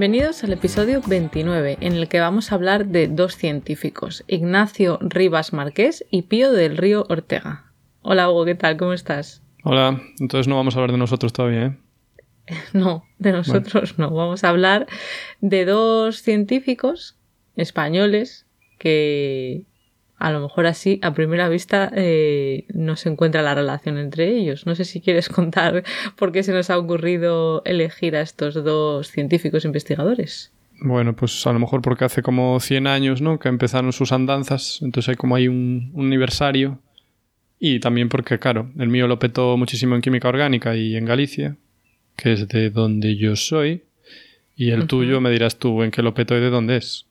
Bienvenidos al episodio 29, en el que vamos a hablar de dos científicos, Ignacio Rivas Marqués y Pío del Río Ortega. Hola Hugo, ¿qué tal? ¿Cómo estás? Hola, entonces no vamos a hablar de nosotros todavía, ¿eh? No, de nosotros no. Vamos a hablar de dos científicos españoles que a lo mejor así a primera vista eh, no se encuentra la relación entre ellos. No sé si quieres contar por qué se nos ha ocurrido elegir a estos dos científicos investigadores. Bueno, pues a lo mejor porque hace como 100 años, ¿no? Que empezaron sus andanzas, entonces hay como hay un, aniversario. Y también porque, claro, el mío lo petó muchísimo en química orgánica y en Galicia, que es de donde yo soy. Y el tuyo me dirás tú en qué lo petó y de dónde es.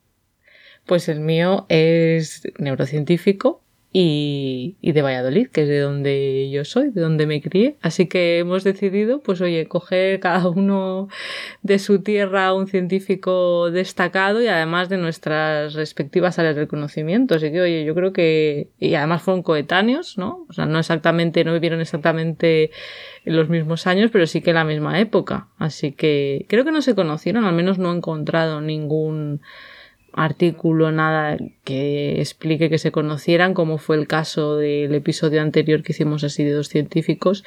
Pues el mío es neurocientífico y, de Valladolid, que es de donde yo soy, de donde me crié. Así que hemos decidido, pues oye, coger cada uno de su tierra un científico destacado y además de nuestras respectivas áreas de conocimiento. Así que oye, yo creo que, y además fueron coetáneos, ¿no? O sea, no exactamente, no vivieron exactamente en los mismos años, pero sí que en la misma época. Así que creo que no se conocieron, al menos no he encontrado ningún artículo, nada que explique que se conocieran, como fue el caso del episodio anterior que hicimos así de dos científicos,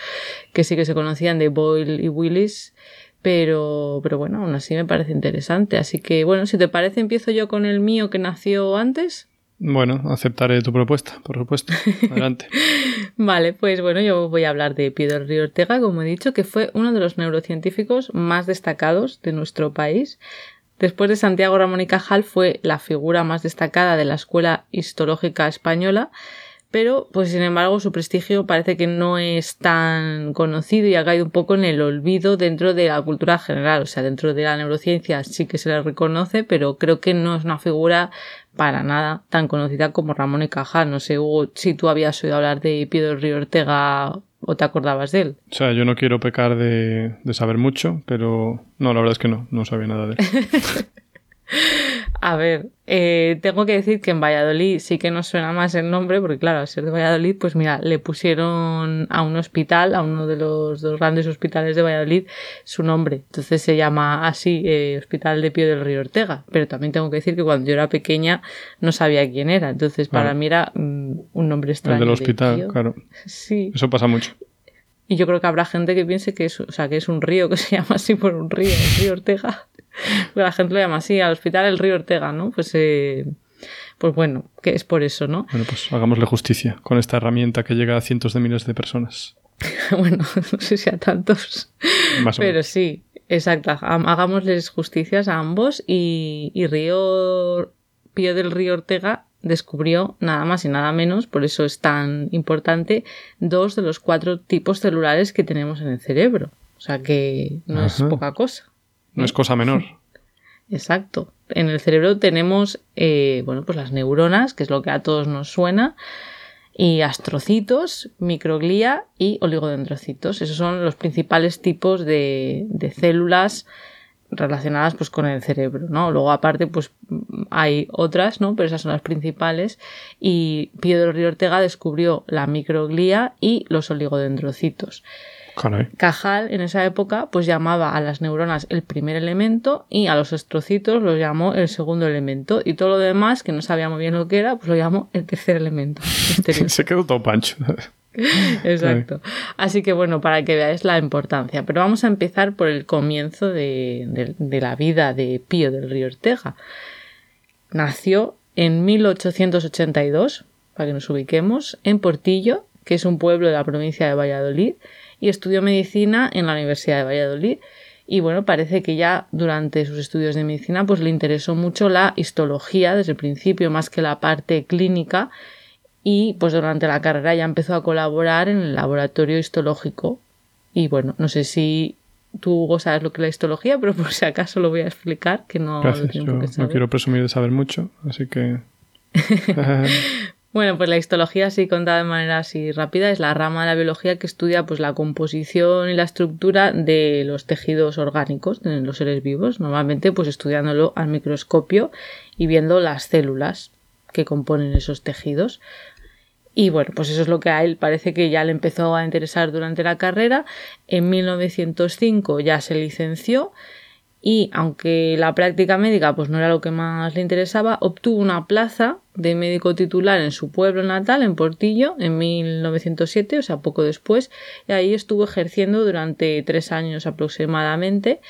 que sí que se conocían de Boyle y Willis, pero, pero bueno, aún así me parece interesante. Así que bueno, si te parece, empiezo yo con el mío que nació antes. Bueno, aceptaré tu propuesta, por supuesto. Adelante. vale, pues bueno, yo voy a hablar de Pedro Río Ortega, como he dicho, que fue uno de los neurocientíficos más destacados de nuestro país. Después de Santiago Ramón y Cajal fue la figura más destacada de la Escuela Histológica Española, pero pues sin embargo su prestigio parece que no es tan conocido y ha caído un poco en el olvido dentro de la cultura general, o sea, dentro de la neurociencia sí que se le reconoce, pero creo que no es una figura para nada tan conocida como Ramón y Cajal. No sé, Hugo, si tú habías oído hablar de Piedro Río Ortega ¿O te acordabas de él? O sea, yo no quiero pecar de, saber mucho, pero no, la verdad es que no, no sabía nada de él. A ver, eh, tengo que decir que en Valladolid sí que nos suena más el nombre, porque claro, al ser de Valladolid, pues mira, le pusieron a un hospital, a uno de los dos grandes hospitales de Valladolid, su nombre. Entonces se llama así, eh, Hospital de Pío del Río Ortega. Pero también tengo que decir que cuando yo era pequeña no sabía quién era. Entonces para mí era mm, un nombre extraño. El del hospital, claro. Sí. Eso pasa mucho. Y yo creo que habrá gente que piense que es, o sea, que es un río, que se llama así por un río, el río Ortega. la gente lo llama así, al hospital el río Ortega, ¿no? Pues, eh, pues bueno, que es por eso, ¿no? Bueno, pues hagámosle justicia con esta herramienta que llega a cientos de miles de personas. bueno, no sé si a tantos. pero sí, exacto. Hagámosles justicias a ambos y, y Río Pío del Río Ortega descubrió nada más y nada menos, por eso es tan importante, dos de los cuatro tipos celulares que tenemos en el cerebro. O sea que no es poca cosa. No es cosa menor. Exacto. En el cerebro tenemos, eh, bueno, pues las neuronas, que es lo que a todos nos suena, y astrocitos, microglía y oligodendrocitos. Esos son los principales tipos de, de células relacionadas pues con el cerebro, ¿no? Luego aparte pues hay otras, ¿no? Pero esas son las principales y Pedro Río Ortega descubrió la microglía y los oligodendrocitos. Cajal en esa época pues llamaba a las neuronas el primer elemento y a los astrocitos los llamó el segundo elemento y todo lo demás que no sabía muy bien lo que era pues lo llamó el tercer elemento. Se quedó todo pancho. Exacto. Así que bueno, para que veáis la importancia. Pero vamos a empezar por el comienzo de, la vida de Pío del Río Ortega. Nació en 1882, para que nos ubiquemos, en Portillo, que es un pueblo de la provincia de Valladolid, y estudió medicina en la Universidad de Valladolid. Y bueno, parece que ya durante sus estudios de medicina pues le interesó mucho la histología desde el principio, más que la parte clínica, y pues durante la carrera ya empezó a colaborar en el laboratorio histológico. Y bueno, no sé si tú Hugo sabes lo que es la histología, pero por si acaso lo voy a explicar, que no Gracias, yo no quiero presumir de saber mucho, así que... Bueno, pues la histología, así contada de manera así rápida, es la rama de la biología que estudia pues, la composición y la estructura de los tejidos orgánicos de los seres vivos, normalmente pues estudiándolo al microscopio y viendo las células que componen esos tejidos. Y bueno, pues eso es lo que a él parece que ya le empezó a interesar durante la carrera. En 1905 ya se licenció y aunque la práctica médica pues no era lo que más le interesaba, obtuvo una plaza de médico titular en su pueblo natal, en Portillo, en 1907, o sea, poco después, y ahí estuvo ejerciendo durante tres años aproximadamente.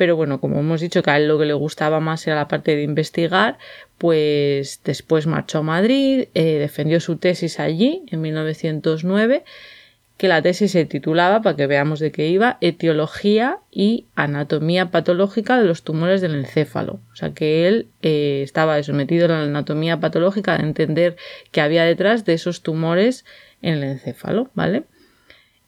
Pero bueno, como hemos dicho que a él lo que le gustaba más era la parte de investigar, pues después marchó a Madrid, eh, defendió su tesis allí en 1909 que la tesis se titulaba, para que veamos de qué iba, Etiología y Anatomía Patológica de los tumores del encéfalo. O sea que él eh, estaba sometido a la anatomía patológica de entender qué había detrás de esos tumores en el encéfalo, ¿vale?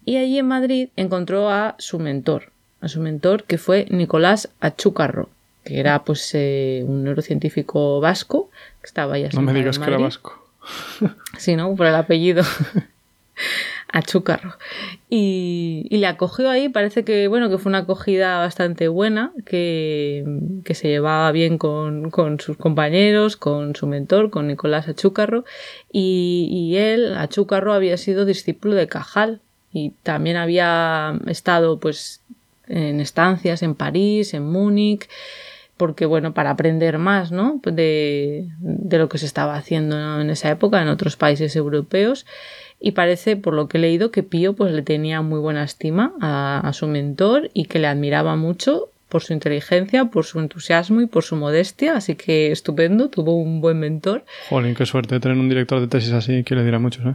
Y allí en Madrid encontró a su mentor, a su mentor que fue Nicolás Achúcarro, que era pues eh, un neurocientífico vasco que estaba ya No me digas que era vasco. Sí, ¿no? Por el apellido. a Chúcarro. Y, le acogió ahí, parece que, bueno, que fue una acogida bastante buena, que, se llevaba bien con, sus compañeros, con su mentor, con Nicolás Achúcarro, y, y él, Achúcarro, había sido discípulo de Cajal, y también había estado, pues, en estancias en París, en Múnich, porque bueno, para aprender más, ¿no? De, de lo que se estaba haciendo en esa época en otros países europeos y parece, por lo que he leído, que Pío pues le tenía muy buena estima a, su mentor y que le admiraba mucho por su inteligencia, por su entusiasmo y por su modestia, así que estupendo, tuvo un buen mentor. Jolín, qué suerte tener un director de tesis así que le dirá mucho, ¿eh?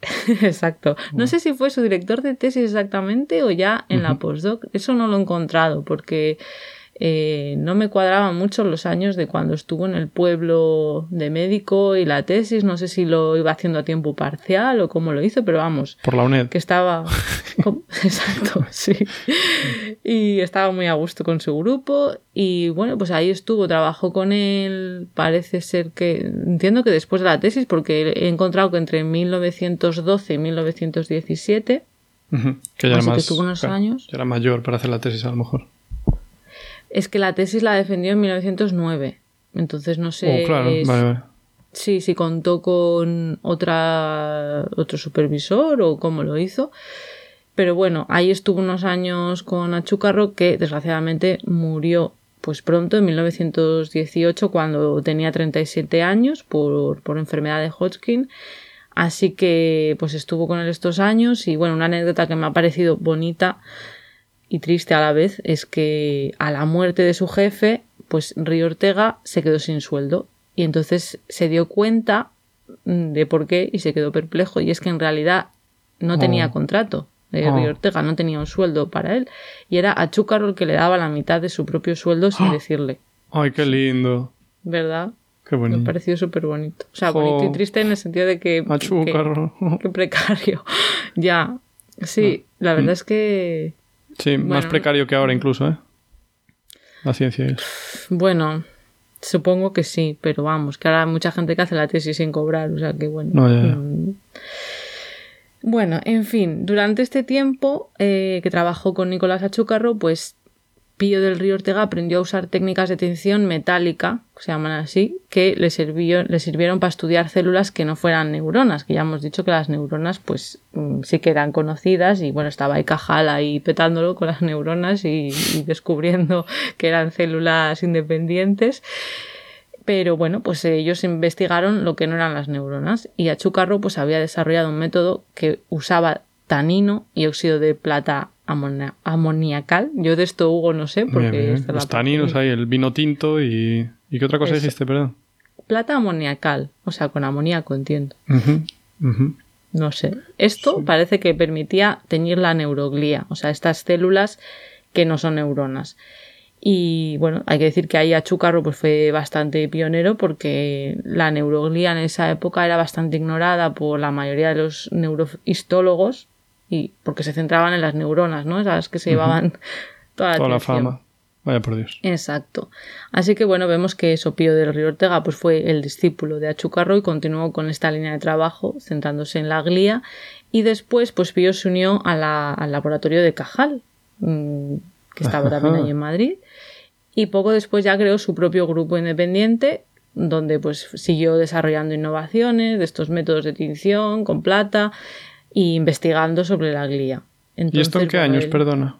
Exacto. No sé si fue su director de tesis exactamente o ya en la postdoc. Eso no lo he encontrado porque eh, no me cuadraban mucho los años de cuando estuvo en el pueblo de médico y la tesis, no sé si lo iba haciendo a tiempo parcial o cómo lo hizo, pero vamos. Por la UNED. Que estaba. Exacto, sí. Y estaba muy a gusto con su grupo y bueno, pues ahí estuvo, trabajó con él, parece ser que. Entiendo que después de la tesis, porque he encontrado que entre 1912 y 1917. Que ya era más. unos años. Ya era mayor para hacer la tesis a lo mejor es que la tesis la defendió en 1909. Entonces no sé. Oh, claro, vale, vale. Sí, sí contó con otra, otro supervisor o cómo lo hizo. Pero bueno, ahí estuvo unos años con Achúcarro que desgraciadamente murió pues pronto, en 1918, cuando tenía 37 años por, por enfermedad de Hodgkin. Así que pues estuvo con él estos años y bueno, una anécdota que me ha parecido bonita y triste a la vez es que a la muerte de su jefe, pues Río Ortega se quedó sin sueldo y entonces se dio cuenta mm, de por qué y se quedó perplejo y es que en realidad no tenía oh. contrato. Eh, Río oh. Ortega no tenía un sueldo para él y era a Chúcaro el que le daba la mitad de su propio sueldo sin decirle. Ay, qué lindo. ¿Verdad? Qué bonito. Me pareció súper bonito. O sea, bonito y triste en el sentido de que... A Qué precario. ya. Sí, ah. la verdad mm. es que Sí, más precario que ahora incluso, ¿eh? La ciencia es. Bueno, supongo que sí, pero vamos, que ahora hay mucha gente que hace la tesis sin cobrar, o sea que bueno. Mm. Bueno, en fin, durante este tiempo eh, que trabajó con Nicolás Achúcarro, pues Pío del Río Ortega aprendió a usar técnicas de tensión metálica, se llaman así, que le, le sirvieron para estudiar células que no fueran neuronas, que ya hemos dicho que las neuronas pues mm, sí que eran conocidas y bueno, estaba ahí Cajal ahí petándolo con las neuronas y, descubriendo que eran células independientes. Pero bueno, pues ellos investigaron lo que no eran las neuronas y Achucarro pues había desarrollado un método que usaba tanino y óxido de plata amoniacal. Yo de esto, Hugo, no sé, porque... Los taninos ahí, el vino tinto y... ¿Y qué otra cosa dijiste, perdón? Plata amoniacal, o sea, con amoníaco, entiendo. No sé. Esto parece que permitía teñir la neuroglía, o sea, estas células que no son neuronas. Y bueno, hay que decir que ahí Achúcarro pues, fue bastante pionero porque la neuroglía en esa época era bastante ignorada por la mayoría de los neurohistólogos y porque se centraban en las neuronas, ¿no? Esas que se llevaban toda la, Toda la fama. Vaya por Dios. Exacto. Así que bueno, vemos que Sopío del Río Ortega pues, fue el discípulo de Achucarro y continuó con esta línea de trabajo, centrándose en la glía. Y después, pues Pío se unió a la- al laboratorio de Cajal, mm, que estaba también allí en Madrid. Y poco después ya creó su propio grupo independiente, donde pues siguió desarrollando innovaciones de estos métodos de tinción con plata investigando sobre la glía. ¿Y esto en qué años, él- perdona?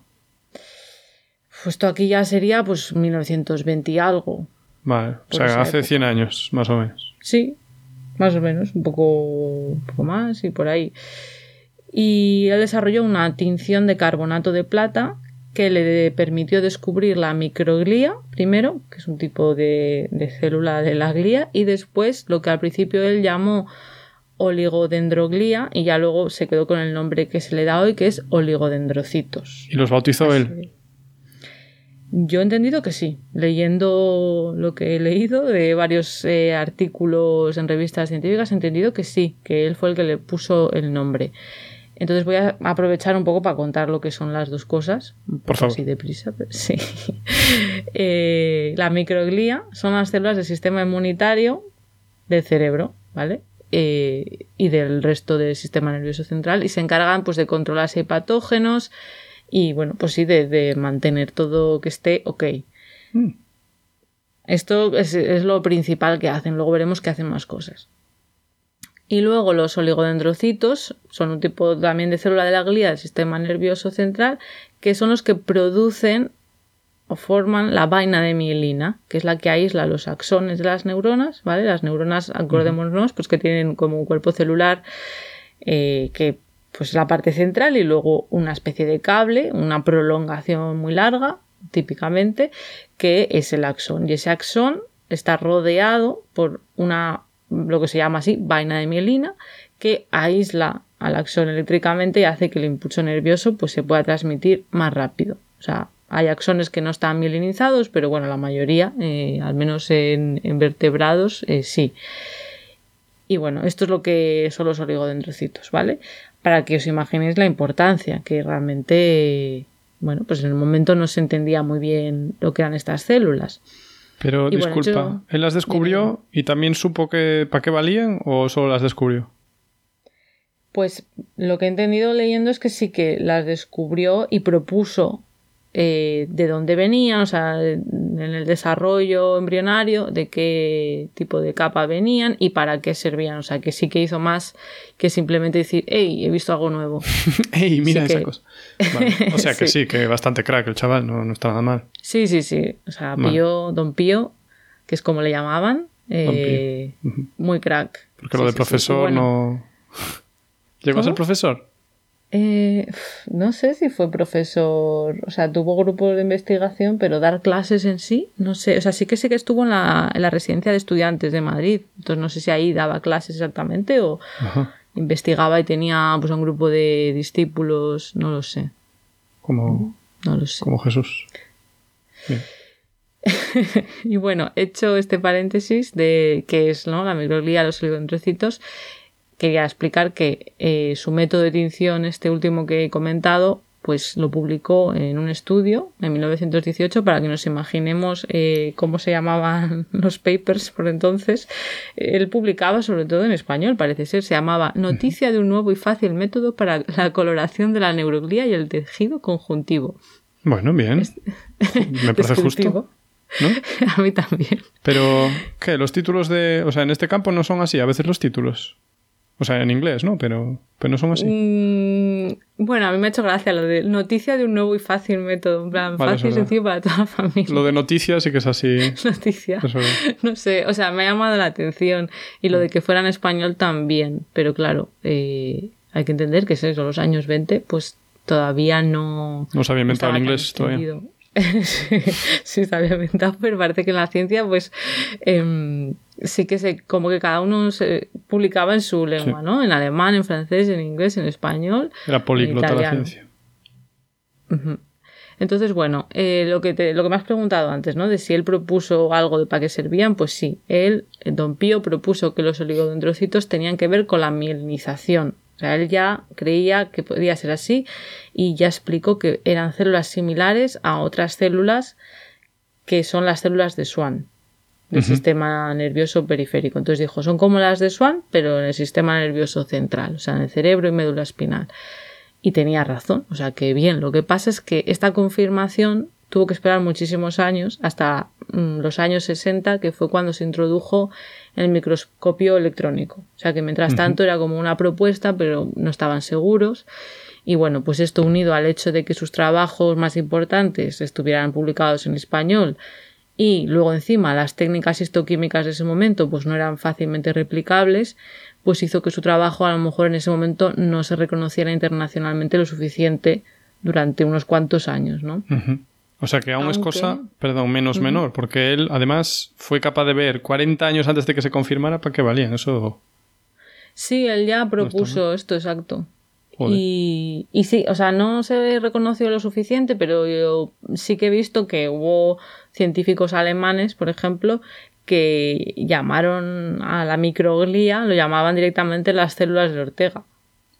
Pues esto aquí ya sería pues 1920 y algo. Vale, o sea, hace época. 100 años, más o menos. Sí, más o menos, un poco, un poco más y por ahí. Y él desarrolló una tinción de carbonato de plata que le permitió descubrir la microglía, primero, que es un tipo de, de célula de la glía, y después lo que al principio él llamó oligodendroglía y ya luego se quedó con el nombre que se le da hoy, que es oligodendrocitos. Y los bautizó él. Yo he entendido que sí, leyendo lo que he leído de varios eh, artículos en revistas científicas, he entendido que sí, que él fue el que le puso el nombre. Entonces voy a aprovechar un poco para contar lo que son las dos cosas. Un poco favor. Así deprisa, pero sí. Eh, la microglía son las células del sistema inmunitario del cerebro, ¿vale? Eh, y del resto del sistema nervioso central y se encargan pues de controlar si hay patógenos y bueno, pues sí, de, de mantener todo que esté ok. Mm. Esto es, es lo principal que hacen, luego veremos que hacen más cosas. Y luego los oligodendrocitos son un tipo también de célula de la glía del sistema nervioso central que son los que producen forman la vaina de mielina, que es la que aísla los axones de las neuronas, ¿vale? Las neuronas, acordémonos, pues que tienen como un cuerpo celular eh, que pues la parte central y luego una especie de cable, una prolongación muy larga, típicamente, que es el axón. Y ese axón está rodeado por una, lo que se llama así, vaina de mielina, que aísla al axón eléctricamente y hace que el impulso nervioso pues, se pueda transmitir más rápido. O sea, hay axones que no están mielinizados, pero bueno, la mayoría, eh, al menos en, en vertebrados, eh, sí. Y bueno, esto es lo que son los oligodendrocitos, ¿vale? Para que os imaginéis la importancia, que realmente, bueno, pues en el momento no se entendía muy bien lo que eran estas células. Pero Y bueno, disculpa, yo- ¿él las descubrió y también supo que para qué valían o solo las descubrió? Pues lo que he entendido leyendo es que sí que las descubrió y propuso eh, de dónde venían, o sea, en el desarrollo embrionario, de qué tipo de capa venían y para qué servían. O sea, que sí que hizo más que simplemente decir, hey, he visto algo nuevo. ¡Ey, mira Sí esa que- cosa! Vale, O sea que Sí. sí. que bastante crack el chaval, no, no está nada mal. Sí, sí, sí. O sea, Vale. Pío, Don Pío, que es como le llamaban, eh, muy crack. Porque Sí, lo de profesor bueno, no... ¿Llegó a ser ¿Cómo? profesor? Eh, no sé si fue profesor, o sea, tuvo grupos de investigación, pero dar clases en sí, no sé, o sea, sí que sé que estuvo en la, en la residencia de estudiantes de Madrid, entonces no sé si ahí daba clases exactamente o Ajá. investigaba y tenía pues un grupo de discípulos, no lo sé, Como, no lo sé. como Jesús. Bien. Y bueno, hecho este paréntesis de qué es ¿no? la microglía, los oligodendrocitos, quería explicar que eh, su método de tinción, este último que he comentado, pues lo publicó en un estudio en 1918 para que nos imaginemos eh, cómo se llamaban los papers por entonces. Él publicaba sobre todo en español, parece ser, se llamaba Noticia de un nuevo y fácil método para la coloración de la neuroglía y el tejido conjuntivo. Bueno, bien. Me parece justo. ¿No? A mí también. Pero, ¿qué? Los títulos de... O sea, en este campo no son así, a veces los títulos. O sea, en inglés, ¿no? Pero, pero no son así. Mm, bueno, a mí me ha hecho gracia lo de noticia de un nuevo y fácil método. En plan, Vale, fácil y sencillo para toda la familia. Lo de noticias sí que es así. Noticia. Eso es. No sé, o sea, me ha llamado la atención. Y lo de que fuera en español también. Pero claro, eh, hay que entender que es eso, los años 20, pues todavía no. No se había inventado el inglés todavía. Sí, sí, se había inventado, pero parece que en la ciencia, pues em, sí que se, como que cada uno se publicaba en su lengua, Sí. ¿no? En alemán, en francés, en inglés, en español. Era políglota la ciencia. Entonces, bueno, eh, lo, que te- lo que me has preguntado antes, ¿no? De si él propuso algo de para qué servían, pues sí. Él, eh, Don Pío, propuso que los oligodendrocitos tenían que ver con la mielinización O sea, él ya creía que podía ser así y ya explicó que eran células similares a otras células que son las células de Swan, del sistema nervioso periférico. Entonces dijo, son como las de Swan, pero en el sistema nervioso central, o sea, en el cerebro y médula espinal. Y tenía razón, o sea que bien, lo que pasa es que esta confirmación tuvo que esperar muchísimos años, hasta mm, los años 60, que fue cuando se introdujo el microscopio electrónico. O sea que mientras tanto era como una propuesta, pero no estaban seguros. Y bueno, pues esto unido al hecho de que sus trabajos más importantes estuvieran publicados en español y luego encima las técnicas histoquímicas de ese momento pues no eran fácilmente replicables, pues hizo que su trabajo a lo mejor en ese momento no se reconociera internacionalmente lo suficiente durante unos cuantos años, ¿no? O sea que aún es cosa, perdón, menos menor, porque él además fue capaz de ver 40 años antes de que se confirmara para qué valían, eso. Sí, él ya propuso esto, exacto. Y, y, sí, o sea, no se reconoció lo suficiente, pero yo sí que he visto que hubo científicos alemanes, por ejemplo, que llamaron a la microglía, lo llamaban directamente las células de Ortega.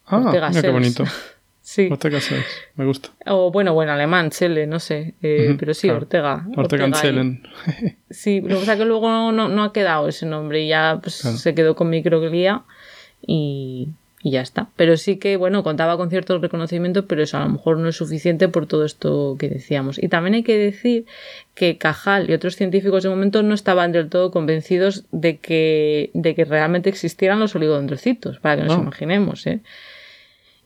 Ah, Ortega qué bonito. Sí. Ortega me gusta. O bueno, bueno, alemán, Chele, no sé. Eh, pero sí, Ortega. Ortega, Ortega sí, lo que pasa es que luego no, no, ha quedado ese nombre y ya pues, se quedó con microglía y, y ya está. Pero sí que, bueno, contaba con cierto reconocimiento, pero eso a lo mejor no es suficiente por todo esto que decíamos. Y también hay que decir que Cajal y otros científicos de momento no estaban del todo convencidos de que, de que realmente existieran los oligodendrocitos, para que nos imaginemos, ¿eh?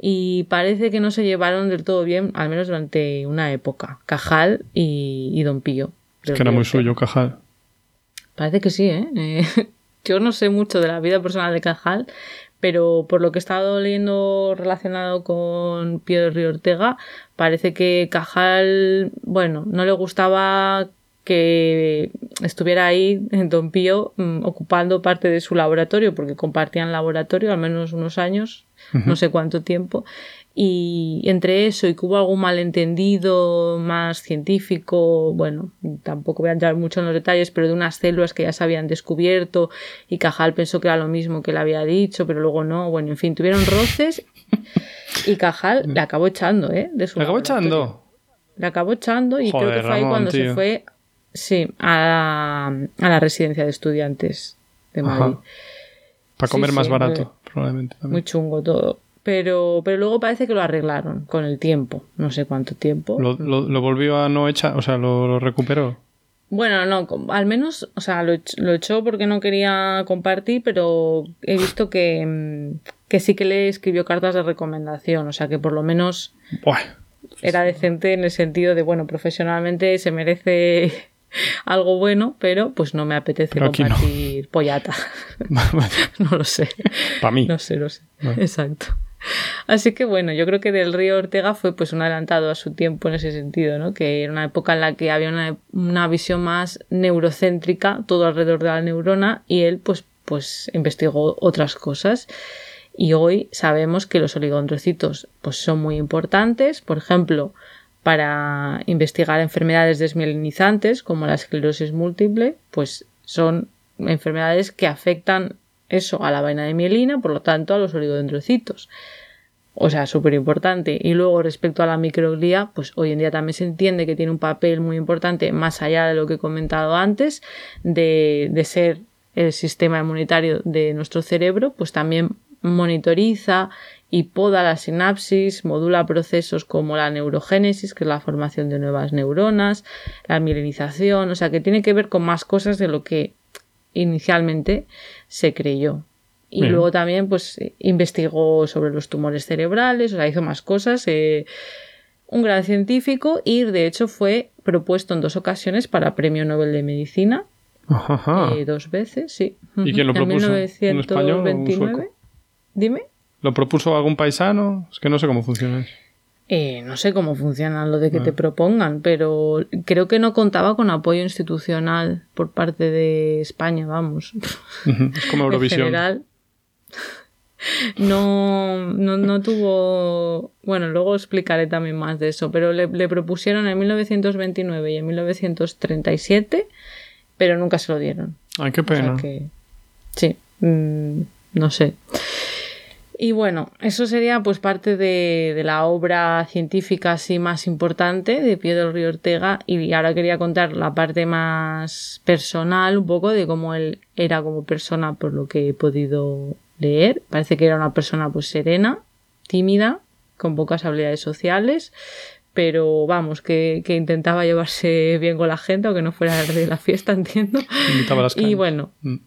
Y parece que no se llevaron del todo bien, al menos durante una época, Cajal y, Don Pío. Es que era muy suyo Cajal. Parece que sí, ¿eh? ¿eh? Yo no sé mucho de la vida personal de Cajal, pero por lo que he estado leyendo relacionado con Pío de Río Ortega, parece que Cajal, bueno, no le gustaba que estuviera ahí en Don Pío mm, ocupando parte de su laboratorio, porque compartían laboratorio al menos unos años, no sé cuánto tiempo, y entre eso y que hubo algún malentendido más científico, bueno, tampoco voy a entrar mucho en los detalles, pero de unas células que ya se habían descubierto y Cajal pensó que era lo mismo que le había dicho, pero luego no, bueno, en fin, tuvieron roces y Cajal le acabó echando, ¿eh? De su ¿Le acabó echando? Le acabó echando y creo que fue ahí cuando se fue, sí, a, la residencia de estudiantes de Madrid. Para comer más barato, probablemente. Muy chungo todo. Pero, pero luego parece que lo arreglaron con el tiempo. No sé cuánto tiempo. ¿Lo, lo, volvió a no echar? O sea, ¿lo, recuperó? Bueno, no, al menos, o sea, lo, lo, echó porque no quería compartir, pero he visto que, mm, que sí que le escribió cartas de recomendación, o sea, que por lo menos era decente en el sentido de, bueno, profesionalmente se merece algo bueno, pero pues no me apetece compartir pollata. no lo sé. Para mí. No sé, no sé. Exacto. Así que bueno, yo creo que Del Río Ortega fue pues un adelantado a su tiempo en ese sentido, ¿no? Que era una época en la que había una, una visión más neurocéntrica, todo alrededor de la neurona, y él pues, pues investigó otras cosas. Y hoy sabemos que los oligodendrocitos pues son muy importantes, por ejemplo, para investigar enfermedades desmielinizantes como la esclerosis múltiple, pues son enfermedades que afectan eso a la vaina de mielina, por lo tanto a los oligodendrocitos. O sea, súper importante. Y luego respecto a la microglía, pues hoy en día también se entiende que tiene un papel muy importante, más allá de lo que he comentado antes, de, de ser el sistema inmunitario de nuestro cerebro, pues también monitoriza y poda la sinapsis, modula procesos como la neurogénesis, que es la formación de nuevas neuronas, la mielinización, o sea que tiene que ver con más cosas de lo que inicialmente se creyó. Y luego también pues investigó sobre los tumores cerebrales, o sea, hizo más cosas. Eh, un gran científico y de hecho fue propuesto en dos ocasiones para Premio Nobel de Medicina. Eh, dos veces, sí. ¿Y quién lo propuso? En 1929. Dime. ¿Lo propuso algún paisano? Es que no sé cómo funciona eso. Eh, no sé cómo funciona lo de que te ah. propongan, pero creo que no contaba con apoyo institucional por parte de España, vamos. Es como Eurovisión. en general, no, no, tuvo. Bueno, luego explicaré también más de eso, pero le, propusieron en 1929 y en 1937, pero nunca se lo dieron. Ay, qué pena. sí, mm, no sé. Y bueno, eso sería pues parte de, de, la obra científica así más importante de Pío del Río Ortega y ahora quería contar la parte más personal un poco de cómo él era como persona por lo que he podido leer. Parece que era una persona pues serena, tímida, con pocas habilidades sociales, pero vamos, que, que, intentaba llevarse bien con la gente, aunque no fuera de la fiesta, entiendo. y bueno, mm.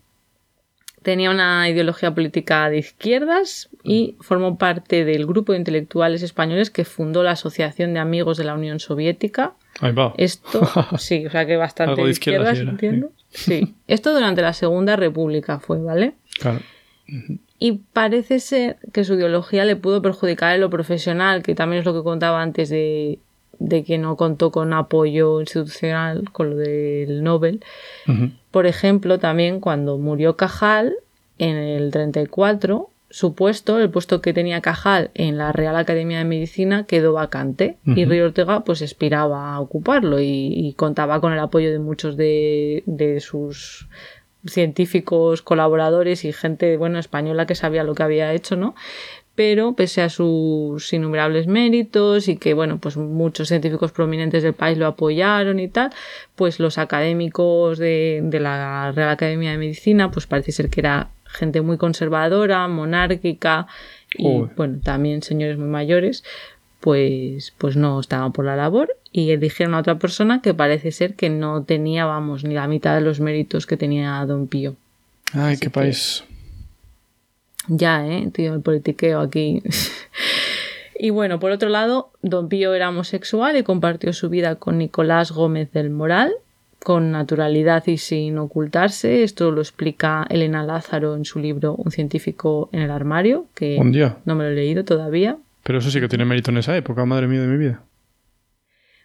Tenía una ideología política de izquierdas y formó parte del grupo de intelectuales españoles que fundó la Asociación de Amigos de la Unión Soviética. Ahí va. Esto, sí, o sea que bastante de izquierdas, entiendo. Sí. Esto durante la Segunda República fue, ¿vale? Claro. Y parece ser que su ideología le pudo perjudicar en lo profesional, que también es lo que contaba antes de, de que no contó con apoyo institucional con lo del Nobel. Por ejemplo, también cuando murió Cajal en el 34, su puesto, el puesto que tenía Cajal en la Real Academia de Medicina, quedó vacante y Río Ortega pues aspiraba a ocuparlo y, contaba con el apoyo de muchos de, de sus científicos, colaboradores y gente, bueno, española que sabía lo que había hecho, ¿no? Pero pese a sus innumerables méritos y que, bueno, pues muchos científicos prominentes del país lo apoyaron y tal, pues los académicos de, de la Real Academia de Medicina, pues parece ser que era gente muy conservadora, monárquica y, bueno, también señores muy mayores, pues, pues no estaban por la labor y eligieron a otra persona que parece ser que no tenía, vamos, ni la mitad de los méritos que tenía Don Pío. Ay, qué país. Ya, ¿eh? Tío, el politiqueo aquí. y bueno, por otro lado, Don Pío era homosexual y compartió su vida con Nicolás Gómez del Moral, con naturalidad y sin ocultarse. Esto lo explica Elena Lázaro en su libro Un científico en el armario, que no me lo he leído todavía, pero eso sí que tiene mérito en esa época, madre mía de mi vida.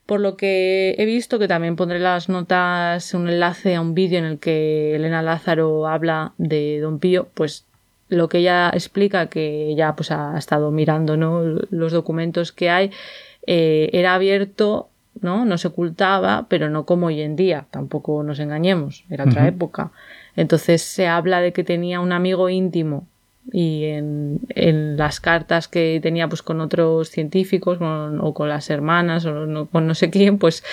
Por lo que he visto que también pondré las notas, un enlace a un vídeo en el que Elena Lázaro habla de Don Pío, pues lo que ella explica, que ella pues ha estado mirando ¿no? los documentos que hay, eh, era abierto, ¿no? No se ocultaba, pero no como hoy en día, tampoco nos engañemos, era otra época. Entonces se habla de que tenía un amigo íntimo y en, en, las cartas que tenía pues con otros científicos o con las hermanas o con no sé quién, pues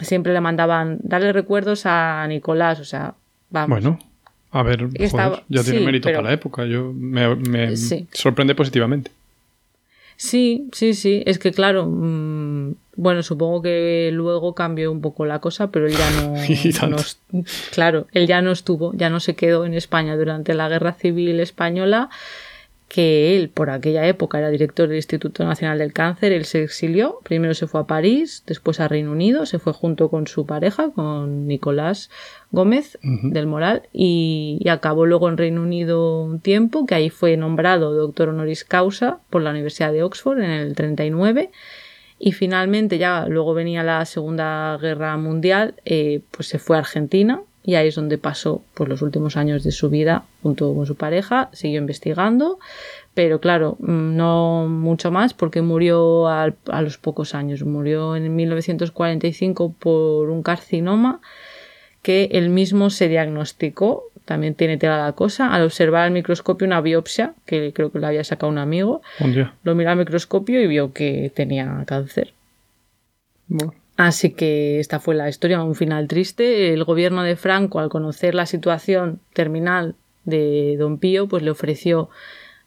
siempre le mandaban darle recuerdos a Nicolás, o sea, vamos. Bueno, a ver, ya tiene mérito para la época, yo me, me sorprende positivamente. Sí, sí, sí. Es que claro, mm, bueno, supongo que luego cambió un poco la cosa, pero él ya no, claro, él ya no estuvo, ya no se quedó en España durante la Guerra Civil Española que él por aquella época era director del Instituto Nacional del Cáncer, él se exilió, primero se fue a París, después a Reino Unido, se fue junto con su pareja, con Nicolás Gómez del Moral, y, acabó luego en Reino Unido un tiempo, que ahí fue nombrado doctor honoris causa por la Universidad de Oxford en el 39, y finalmente ya luego venía la Segunda Guerra Mundial, eh, pues se fue a Argentina, y ahí es donde pasó pues, los últimos años de su vida junto con su pareja, siguió investigando, pero claro, mm, no mucho más porque murió a, los pocos años, murió en 1945 por un carcinoma que él mismo se diagnosticó, también tiene tela la cosa, al observar al microscopio una biopsia, que creo que le había sacado un amigo, lo miró al microscopio y vio que tenía cáncer. Así que esta fue la historia, un final triste. El gobierno de Franco, al conocer la situación terminal de Don Pío, pues le ofreció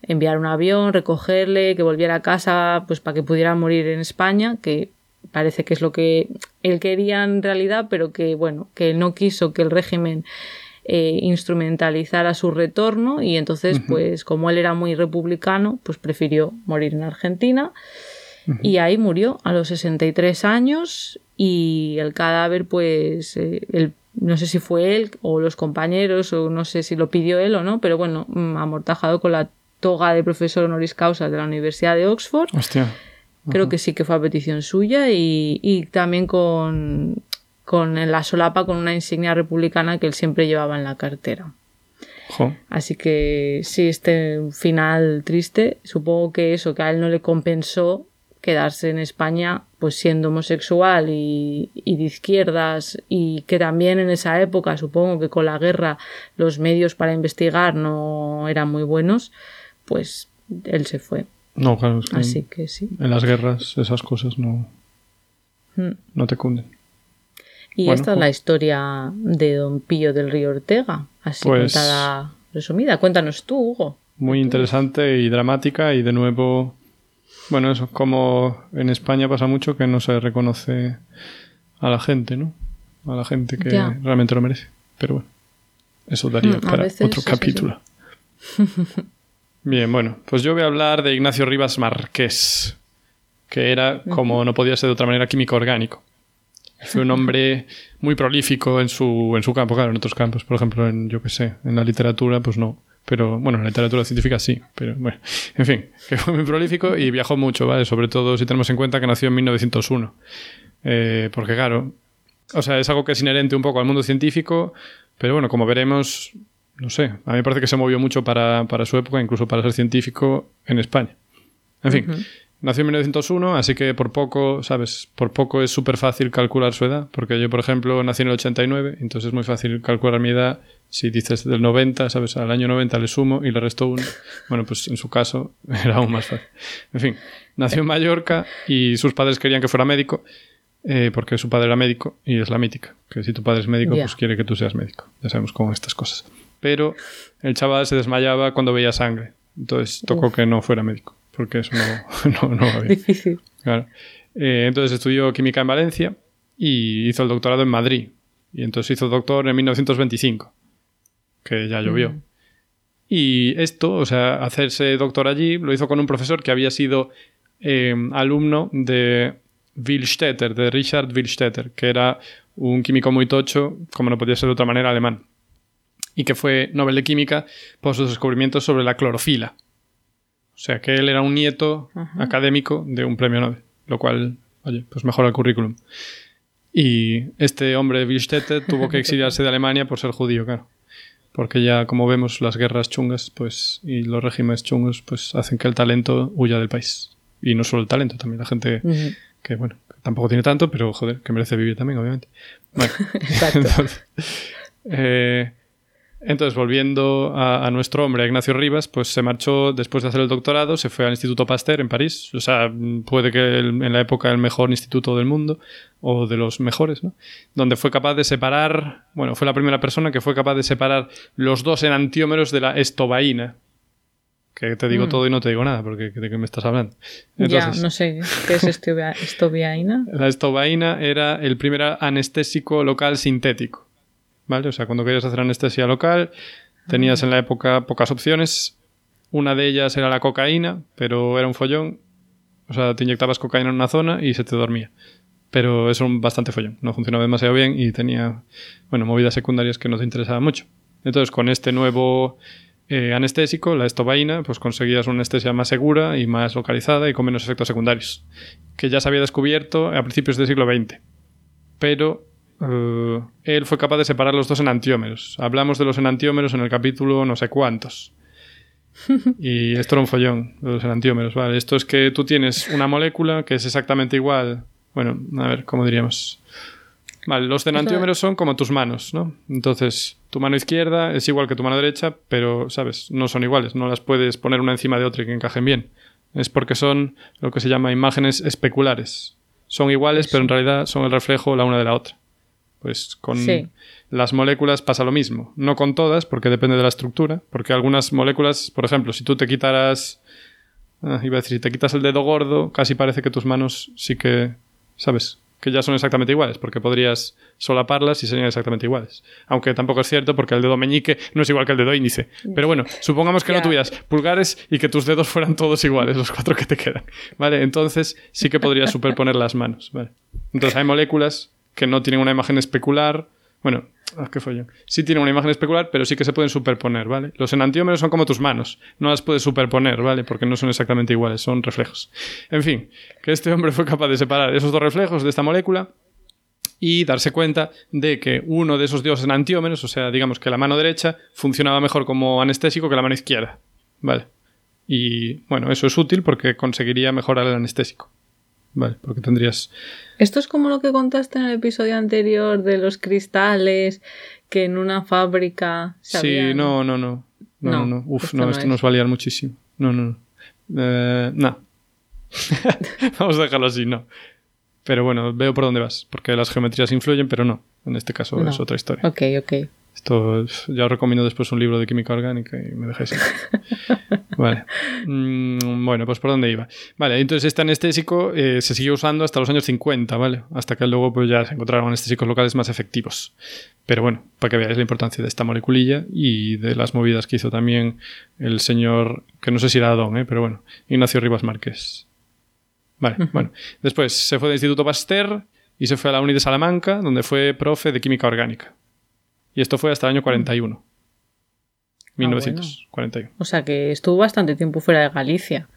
enviar un avión, recogerle, que volviera a casa, pues para que pudiera morir en España, que parece que es lo que él quería en realidad, pero que bueno, que no quiso que el régimen eh, instrumentalizara su retorno. Y entonces, pues como él era muy republicano, pues prefirió morir en Argentina y ahí murió a los 63 años y el cadáver pues eh, no sé si fue él o los compañeros o no sé si lo pidió él o no, pero bueno, mm, amortajado con la toga de profesor honoris causa de la Universidad de Oxford. Hostia. Creo que sí que fue a petición suya y, y también con, con la solapa con una insignia republicana que él siempre llevaba en la cartera. Así que sí, este final triste, supongo que eso, que a él no le compensó quedarse en España pues siendo homosexual y, de izquierdas y que también en esa época supongo que con la guerra los medios para investigar no eran muy buenos pues él se fue. No, claro, es que Así que sí. en las guerras esas cosas no, Mm. no te cunden. Y Bueno, esta es pues- la historia de Don Pío del Río Ortega, así Pues- contada resumida. Cuéntanos tú, Hugo. Muy interesante y dramática y de nuevo, bueno, eso, como en España pasa mucho que no se reconoce a la gente, ¿no? A la gente que Ya. realmente lo merece. Pero bueno, eso daría Mm, para otro capítulo. Bien, bueno, pues yo voy a hablar de Ignacio Rivas Marqués, que era, como no podía ser de otra manera, químico orgánico. Fue un hombre muy prolífico en su, en su campo, claro, en otros campos, por ejemplo, en, yo qué sé, en la literatura, pues no. Pero bueno, en la literatura científica sí, pero bueno, en fin, que fue muy prolífico y viajó mucho, ¿vale? Sobre todo si tenemos en cuenta que nació en 1901. Eh, porque claro, o sea, es algo que es inherente un poco al mundo científico, pero bueno, como veremos, no sé, a mí me parece que se movió mucho para, para su época, incluso para ser científico en España. En fin, nació en 1901, así que por poco, ¿sabes? Por poco es súper fácil calcular su edad, porque yo, por ejemplo, nací en el 89, entonces es muy fácil calcular mi edad. Si dices del 90, ¿sabes? Al año 90 le sumo y le resto uno. Bueno, pues en su caso era aún más fácil. En fin, nació en Mallorca y sus padres querían que fuera médico, eh, porque su padre era médico y es la mítica, que si tu padre es médico, pues quiere que tú seas médico. Ya sabemos cómo estas cosas. Pero el chaval se desmayaba cuando veía sangre, entonces tocó que no fuera médico, porque eso no, no, no va bien. Difícil. Claro. Eh, entonces estudió química en Valencia y hizo el doctorado en Madrid. Y entonces hizo doctor en 1925, que ya llovió. Mm. Y esto, o sea, hacerse doctor allí, lo hizo con un profesor que había sido eh, alumno de Willstetter, de Richard Willstetter, que era un químico muy tocho, como no podía ser de otra manera, alemán. Y que fue Nobel de Química por sus descubrimientos sobre la clorofila. O sea, que él era un nieto Ajá. académico de un premio Nobel, lo cual, oye, pues mejora el currículum. Y este hombre, Willstetter, tuvo que exiliarse de Alemania por ser judío, claro. Porque ya, como vemos, las guerras chungas pues, y los regímenes chungos pues, hacen que el talento huya del país. Y no solo el talento, también la gente Ujú. que, bueno, tampoco tiene tanto, pero, joder, que merece vivir también, obviamente. Bueno, Exacto. entonces, eh, entonces, volviendo a, a nuestro hombre, Ignacio Rivas, pues se marchó después de hacer el doctorado, se fue al Instituto Pasteur en París. O sea, puede que el- en la época el mejor instituto del mundo, o de los mejores, ¿no? Donde fue capaz de separar, bueno, fue la primera persona que fue capaz de separar los dos enantiómeros de la estobaína. Que te digo Mm. todo y no te digo nada, porque ¿de qué me estás hablando? ya, no sé qué es estobiaina. la estobaína era el primer anestésico local sintético. ¿Vale? O sea, cuando querías hacer anestesia local, tenías en la época pocas opciones. Una de ellas era la cocaína, pero era un follón. O sea, te inyectabas cocaína en una zona y se te dormía. Pero eso era un bastante follón. No funcionaba demasiado bien y tenía, bueno, movidas secundarias que no te interesaban mucho. Entonces, con este nuevo eh, anestésico, la estobaína, pues conseguías una anestesia más segura y más localizada y con menos efectos secundarios. Que ya se había descubierto a principios del siglo XX. Pero eh, él fue capaz de separar los dos enantiómeros. Hablamos de los enantiómeros en el capítulo no sé cuántos. Y esto era un follón, de los enantiómeros, ¿vale? Esto es que tú tienes una molécula que es exactamente igual. Bueno, a ver, ¿cómo diríamos? Vale, los enantiómeros son como tus manos, ¿no? Entonces, tu mano izquierda es igual que tu mano derecha, pero, ¿sabes? No son iguales, no las puedes poner una encima de otra y que encajen bien. Es porque son lo que se llama imágenes especulares. Son iguales, pero en realidad son el reflejo la una de la otra. Pues con Sí. las moléculas pasa lo mismo. No con todas, porque depende de la estructura. Porque algunas moléculas, por ejemplo, si tú te quitaras. ah, iba a decir, si te quitas el dedo gordo, casi parece que tus manos sí que. ¿Sabes? Que ya son exactamente iguales, porque podrías solaparlas y serían exactamente iguales. Aunque tampoco es cierto, porque el dedo meñique no es igual que el dedo índice. Pero bueno, supongamos que no tuvieras pulgares y que tus dedos fueran todos iguales, los cuatro que te quedan. ¿Vale? Entonces sí que podrías superponer las manos. ¿vale? Entonces hay moléculas que no tienen una imagen especular. Bueno, ah, qué follón. Sí tienen una imagen especular, pero sí que se pueden superponer, ¿vale? Los enantiómeros son como tus manos. No las puedes superponer, ¿vale? Porque no son exactamente iguales, son reflejos. En fin, que este hombre fue capaz de separar esos dos reflejos de esta molécula y darse cuenta de que uno de esos dos enantiómeros, o sea, digamos que la mano derecha, funcionaba mejor como anestésico que la mano izquierda. Vale. Y bueno, eso es útil porque conseguiría mejorar el anestésico. Vale, porque tendrías Esto es como lo que contaste en el episodio anterior de los cristales que en una fábrica se Sí, habían- no, no, no. No, no, No. Uf, esto no, no esto es. nos valía muchísimo. No, no, no. Eh, no. Vamos a dejarlo así, no. Pero bueno, veo por dónde vas, porque las geometrías influyen, pero no. En este caso No. es otra historia. Ok, ok. Esto es- ya os recomiendo después un libro de química orgánica y me dejáis. vale. Mm, bueno, pues por dónde iba. Vale, entonces este anestésico eh, se siguió usando hasta los años 50, ¿vale? Hasta que luego pues ya se encontraron anestésicos locales más efectivos. Pero bueno, para que veáis la importancia de esta moleculilla y de las movidas que hizo también el señor, que no sé si era Don, ¿eh? pero bueno, Ignacio Rivas Márquez. Vale, bueno. Después se fue del Instituto Pasteur y se fue a la Uni de Salamanca, donde fue profe de química orgánica. Y esto fue hasta el año 41. 1941. O sea que estuvo bastante tiempo fuera de Galicia.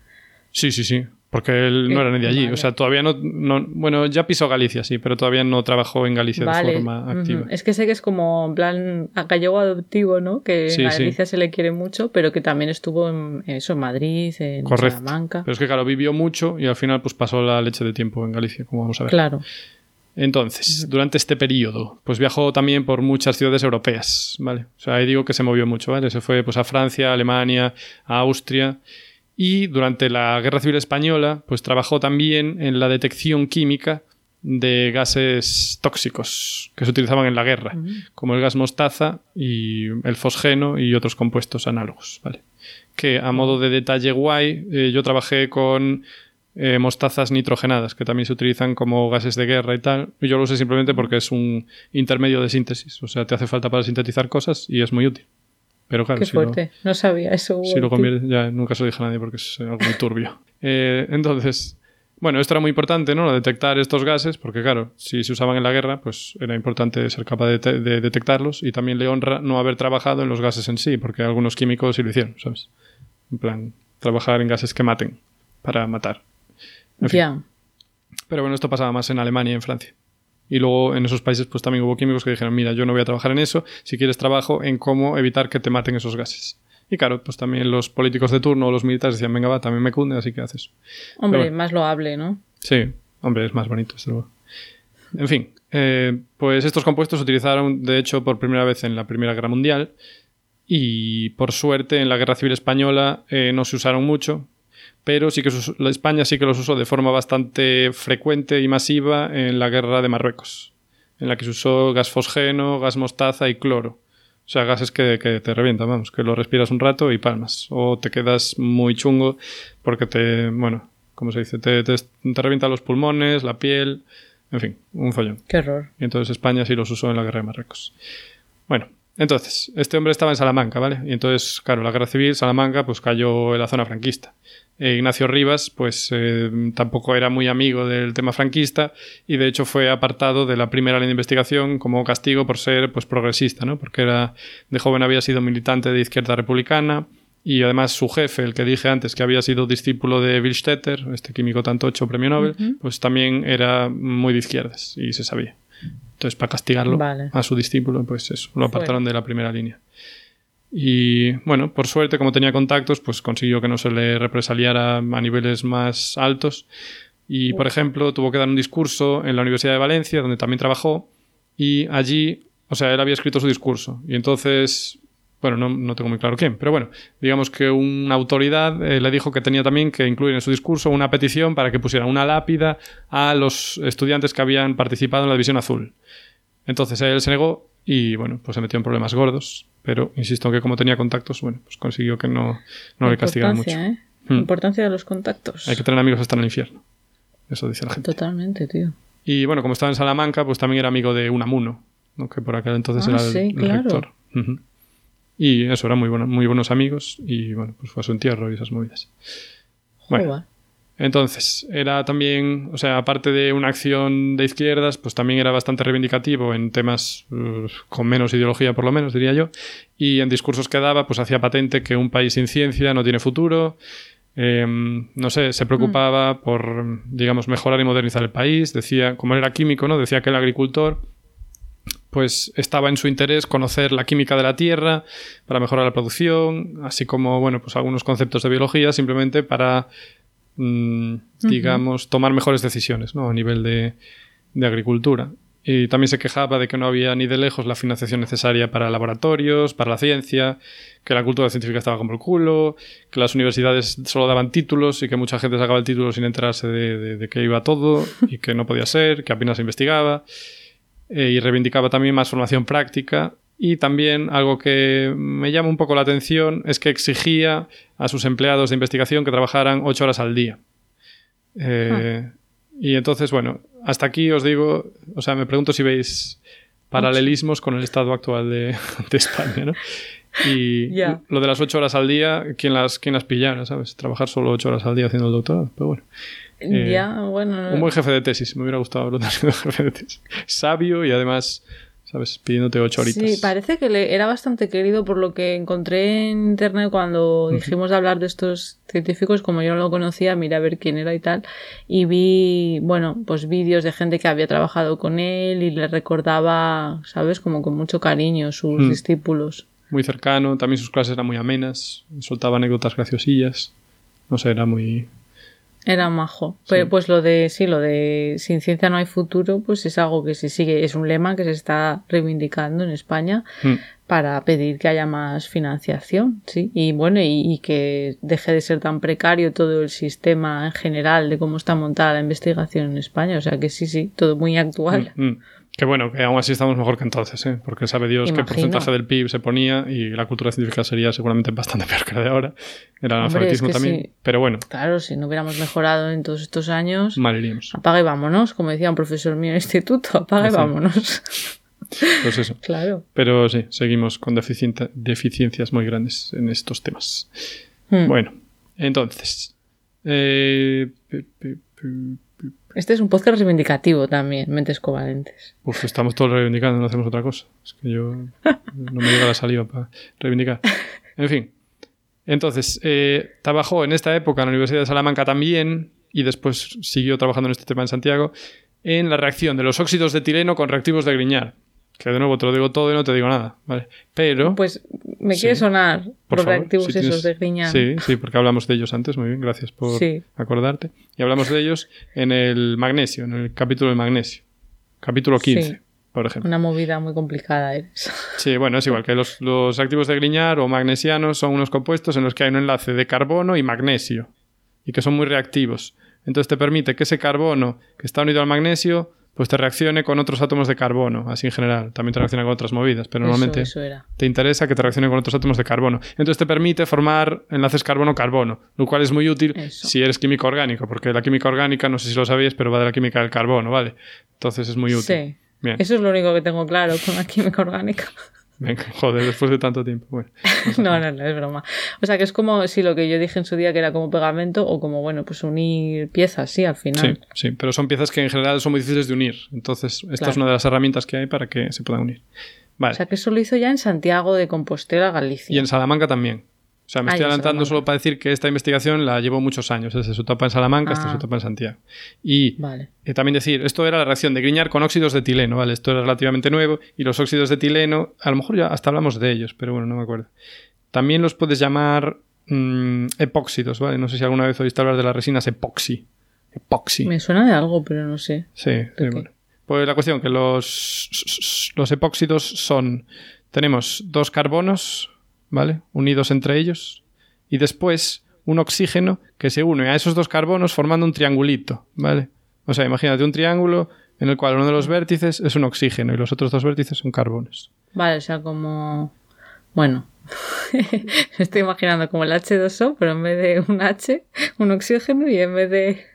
Sí, sí, sí. Porque él no Eh, era ni de allí. vale. O sea, todavía no, no- Bueno, ya pisó Galicia, sí, pero todavía no trabajó en Galicia de forma activa. Es que sé que es como en plan gallego adoptivo, ¿no? Que Sí, en sí. Galicia se le quiere mucho, pero que también estuvo en, en eso, en Madrid, en Correcto. Salamanca. Pero es que, claro, vivió mucho y al final pues pasó la leche de tiempo en Galicia, como vamos a ver. Claro. Entonces, durante este periodo, pues viajó también por muchas ciudades europeas, ¿vale? O sea, ahí digo que se movió mucho, ¿vale? Se fue pues a Francia, a Alemania, a Austria y durante la Guerra Civil Española, pues trabajó también en la detección química de gases tóxicos que se utilizaban en la guerra, como el gas mostaza y el fosgeno y otros compuestos análogos, ¿vale? Que a modo de detalle guay, eh, yo trabajé con eh, mostazas nitrogenadas, que también se utilizan como gases de guerra y tal. Y yo lo usé simplemente porque es un intermedio de síntesis. O sea, te hace falta para sintetizar cosas y es muy útil. Pero claro, Qué si lo, fuerte. No sabía eso. si lo convierte, ya nunca se lo dije a nadie porque es algo muy turbio. Eh, entonces, bueno, esto era muy importante, ¿no? Detectar estos gases, porque claro, si se usaban en la guerra, pues era importante ser capaz de, de detectarlos y también le honra no haber trabajado en los gases en sí, porque algunos químicos sí lo hicieron, ¿sabes? En plan, trabajar en gases que maten para matar. En fin. Ya. Pero bueno, esto pasaba más en Alemania y en Francia. Y luego en esos países pues también hubo químicos que dijeron, mira, yo no voy a trabajar en eso, si quieres trabajo en cómo evitar que te maten esos gases. Y claro, pues también los políticos de turno o los militares decían, venga, va, también me cunde, así que haces. Hombre, más loable, ¿no? Sí, hombre, es más bonito, desde luego. En fin, eh, pues estos compuestos se utilizaron, de hecho, por primera vez en la Primera Guerra Mundial y, por suerte, en la Guerra Civil Española eh, no se usaron mucho, pero sí que España sí que los usó de forma bastante frecuente y masiva en la Guerra de Marruecos, en la que se usó gas fosgeno, gas mostaza y cloro. O sea, gases que, que te revientan, vamos, que lo respiras un rato y palmas. O te quedas muy chungo porque te, bueno, ¿cómo se dice? Te, te, te revientan los pulmones, la piel, en fin, un follón. Qué horror. Y entonces España sí los usó en la guerra de Marruecos. Bueno, entonces, este hombre estaba en Salamanca, ¿vale? Y entonces, claro, la guerra civil, Salamanca, pues cayó en la zona franquista. E Ignacio Rivas, pues eh, tampoco era muy amigo del tema franquista y de hecho fue apartado de la primera línea de investigación como castigo por ser pues progresista, ¿no? Porque era de joven había sido militante de izquierda republicana y además su jefe, el que dije antes que había sido discípulo de Bill Stetter, este químico tanto ocho premio Nobel, pues también era muy de izquierdas y se sabía. Entonces, para castigarlo Vale. a su discípulo, pues eso, lo apartaron de la primera línea. Y bueno, por suerte, como tenía contactos, pues consiguió que no se le represaliara a niveles más altos. Y, por ejemplo, tuvo que dar un discurso en la Universidad de Valencia, donde también trabajó, y allí, o sea, él había escrito su discurso. Y entonces, bueno, no, no tengo muy claro quién, pero bueno, digamos que una autoridad eh, le dijo que tenía también que incluir en su discurso una petición para que pusieran una lápida a los estudiantes que habían participado en la División Azul. Entonces él se negó y bueno, pues se metió en problemas gordos, pero insisto que como tenía contactos, bueno, pues consiguió que no, no le castigaran mucho. Importancia, ¿eh? Hmm. Importancia de los contactos. Hay que tener amigos hasta en el infierno. Eso dice la gente. Totalmente, tío. Y bueno, como estaba en Salamanca, pues también era amigo de Unamuno, ¿no? que por aquel entonces Ah, era el, sí, el claro. rector. Y eso, eran muy, bueno- muy buenos amigos y bueno, pues fue a su entierro y esas movidas. Bueno, Joder. entonces, era también, o sea, aparte de una acción de izquierdas, pues también era bastante reivindicativo en temas eh, con menos ideología, por lo menos, diría yo. Y en discursos que daba, pues hacía patente que un país sin ciencia no tiene futuro. Eh, no sé, se preocupaba por, digamos, mejorar y modernizar el país. Decía, como él era químico, ¿no? Decía que el agricultor pues estaba en su interés conocer la química de la tierra para mejorar la producción, así como, bueno, pues algunos conceptos de biología simplemente para, mm, digamos, tomar mejores decisiones, ¿no? A nivel de, de agricultura. y también se quejaba de que no había ni de lejos la financiación necesaria para laboratorios, para la ciencia, que la cultura científica estaba como el culo, que las universidades solo daban títulos y que mucha gente sacaba el título sin enterarse de, de, qué iba todo y que no podía ser, que apenas se investigaba. Eh, y reivindicaba también más formación práctica. Y también algo que me llama un poco la atención es que exigía a sus empleados de investigación que trabajaran ocho horas al día. Eh, ah. Y entonces, bueno, hasta aquí os digo, o sea, me pregunto si veis paralelismos con el estado actual de, España, ¿no? Y lo de las ocho horas al día, ¿quién las, quién las pillara, sabes? Trabajar solo ocho horas al día haciendo el doctorado, pero bueno. Eh, ya, bueno. Un buen jefe de tesis, me hubiera gustado haberlo sido jefe de tesis. Sabio y además ¿sabes? Pidiéndote ocho horitas. Sí, parece que le era bastante querido por lo que encontré en internet cuando dijimos de hablar de estos científicos, como yo no lo conocía, miré a ver quién era y tal, y vi, bueno, pues vídeos de gente que había trabajado con él y le recordaba, ¿sabes? Como con mucho cariño sus mm. discípulos. Muy cercano, también sus clases eran muy amenas, soltaba anécdotas graciosillas, no sé, era muy, era majo. Pues, lo de, sí, lo de sin ciencia no hay futuro, pues es algo que se sigue, es un lema que se está reivindicando en España hmm. para pedir que haya más financiación, sí. Y bueno, y, que deje de ser tan precario todo el sistema en general de cómo está montada la investigación en España. O sea que sí, sí, todo muy actual. Hmm, hmm. Que bueno, que aún así estamos mejor que entonces, ¿eh? porque sabe Dios qué porcentaje del PIB se ponía y la cultura científica sería seguramente bastante peor que la de ahora. El analfabetismo también. Pero bueno. Claro, si no hubiéramos mejorado en todos estos años. Mal iríamos. Apaga y vámonos, como decía un profesor mío en el instituto, apaga y vámonos. Pues eso. claro. Pero sí, seguimos con deficiencias muy grandes en estos temas. Hmm. Bueno, entonces. Eh, este es un podcast reivindicativo también, Mentes Covalentes. Uf, estamos todos reivindicando, no hacemos otra cosa. Es que yo no me llega la saliva para reivindicar. En fin. Entonces, eh, trabajó en esta época en la Universidad de Salamanca también y después siguió trabajando en este tema en Santiago en la reacción de los óxidos de etileno con reactivos de Grignard. Que de nuevo te lo digo todo y no te digo nada, ¿vale? Pero... Pues me quiere sonar los reactivos esos de Grignard. Sí, sí, porque hablamos de ellos antes, muy bien, gracias por acordarte. Y hablamos de ellos en el magnesio, en el capítulo del magnesio. Capítulo 15, por ejemplo. Una movida muy complicada eres. Sí, bueno, es igual que los, los activos de Grignard o magnesianos son unos compuestos en los que hay un enlace de carbono y magnesio y que son muy reactivos. Entonces te permite que ese carbono que está unido al magnesio pues te reaccione con otros átomos de carbono, así en general. También te reacciona con otras movidas, pero normalmente te interesa que te reaccione con otros átomos de carbono. Entonces te permite formar enlaces carbono-carbono, lo cual es muy útil si eres químico orgánico, porque la química orgánica, no sé si lo sabías, pero va de la química del carbono, ¿vale? Entonces es muy útil. Sí. Eso es lo único que tengo claro con la química orgánica. Venga, joder, después de tanto tiempo. Bueno, no, no, no, es broma. O sea, que es como si lo que yo dije en su día que era como pegamento o como, bueno, pues unir piezas, sí, al final. Sí, sí, pero son piezas que en general son muy difíciles de unir. Entonces, esta es una de las herramientas que hay para que se puedan unir. Vale. O sea, que eso lo hizo ya en Santiago de Compostela, Galicia. Y en Salamanca también. O sea, me estoy adelantando solo para decir que esta investigación la llevó muchos años, desde su etapa en Salamanca hasta su etapa en Santiago. Y también decir, esto era la reacción de Grignard con óxidos de etileno, ¿vale? Esto era relativamente nuevo y los óxidos de etileno, a lo mejor ya hasta hablamos de ellos, pero bueno, no me acuerdo. También los puedes llamar mm, epóxidos, ¿vale? No sé si alguna vez oíste hablar de las resinas epoxi. Epoxi. Me suena de algo, pero no sé. Sí, bueno. Pues la cuestión que los, los epóxidos son, tenemos dos carbonos, ¿vale? Unidos entre ellos. Y después un oxígeno que se une a esos dos carbonos formando un triangulito, ¿vale? O sea, imagínate un triángulo en el cual uno de los vértices es un oxígeno y los otros dos vértices son carbonos. Vale, o sea, como... Bueno, estoy imaginando como el H2O, pero en vez de un H, un oxígeno y en vez de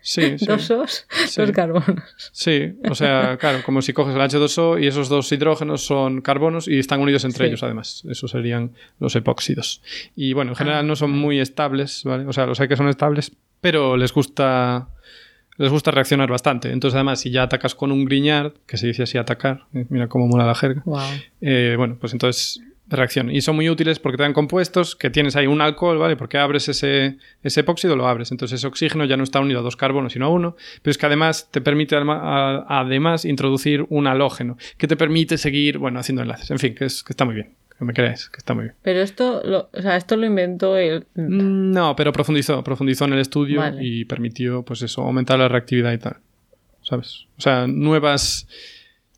dos O's, dos carbonos. Sí, o sea, claro, como si coges el H2O y esos dos hidrógenos son carbonos y están unidos entre ellos, además. Esos serían los epóxidos. Y bueno, en general ah, no son muy estables, ¿vale? O sea, los hay que son estables, pero les gusta les gusta reaccionar bastante. Entonces, además, si ya atacas con un griñard, que se dice así atacar, eh, mira cómo mola la jerga, eh, bueno, pues entonces reacción. Y son muy útiles porque te dan compuestos que tienes ahí un alcohol, ¿vale? Porque abres ese, ese epóxido, lo abres. Entonces ese oxígeno ya no está unido a dos carbonos, sino a uno. Pero es que además te permite además introducir un halógeno que te permite seguir, bueno, haciendo enlaces. En fin, que, es, que está muy bien. Que me crees, que está muy bien. Pero esto lo, o sea, esto lo inventó él. Mm, no, pero profundizó, profundizó en el estudio y permitió, pues eso, aumentar la reactividad y tal. ¿Sabes? O sea, nuevas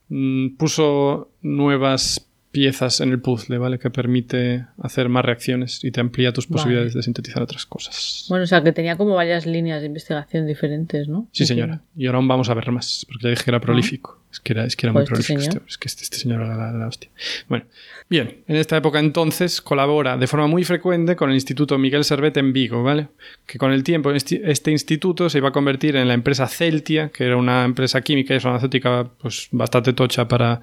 mm, puso nuevas piezas en el puzzle, ¿vale? Que permite hacer más reacciones y te amplía tus posibilidades de sintetizar otras cosas. Bueno, o sea, que tenía como varias líneas de investigación diferentes, ¿no? Sí, señora. Y ahora aún vamos a ver más, porque ya dije que era prolífico. Es que era, es que era muy Pues este prolífico. señor. Este, es que este, este señor era la, la hostia. Bueno, bien. En esta época entonces colabora de forma muy frecuente con el Instituto Miguel Servet en Vigo, ¿vale? Que con el tiempo este, este instituto se iba a convertir en la empresa Celtia, que era una empresa química y farmacéutica pues bastante tocha para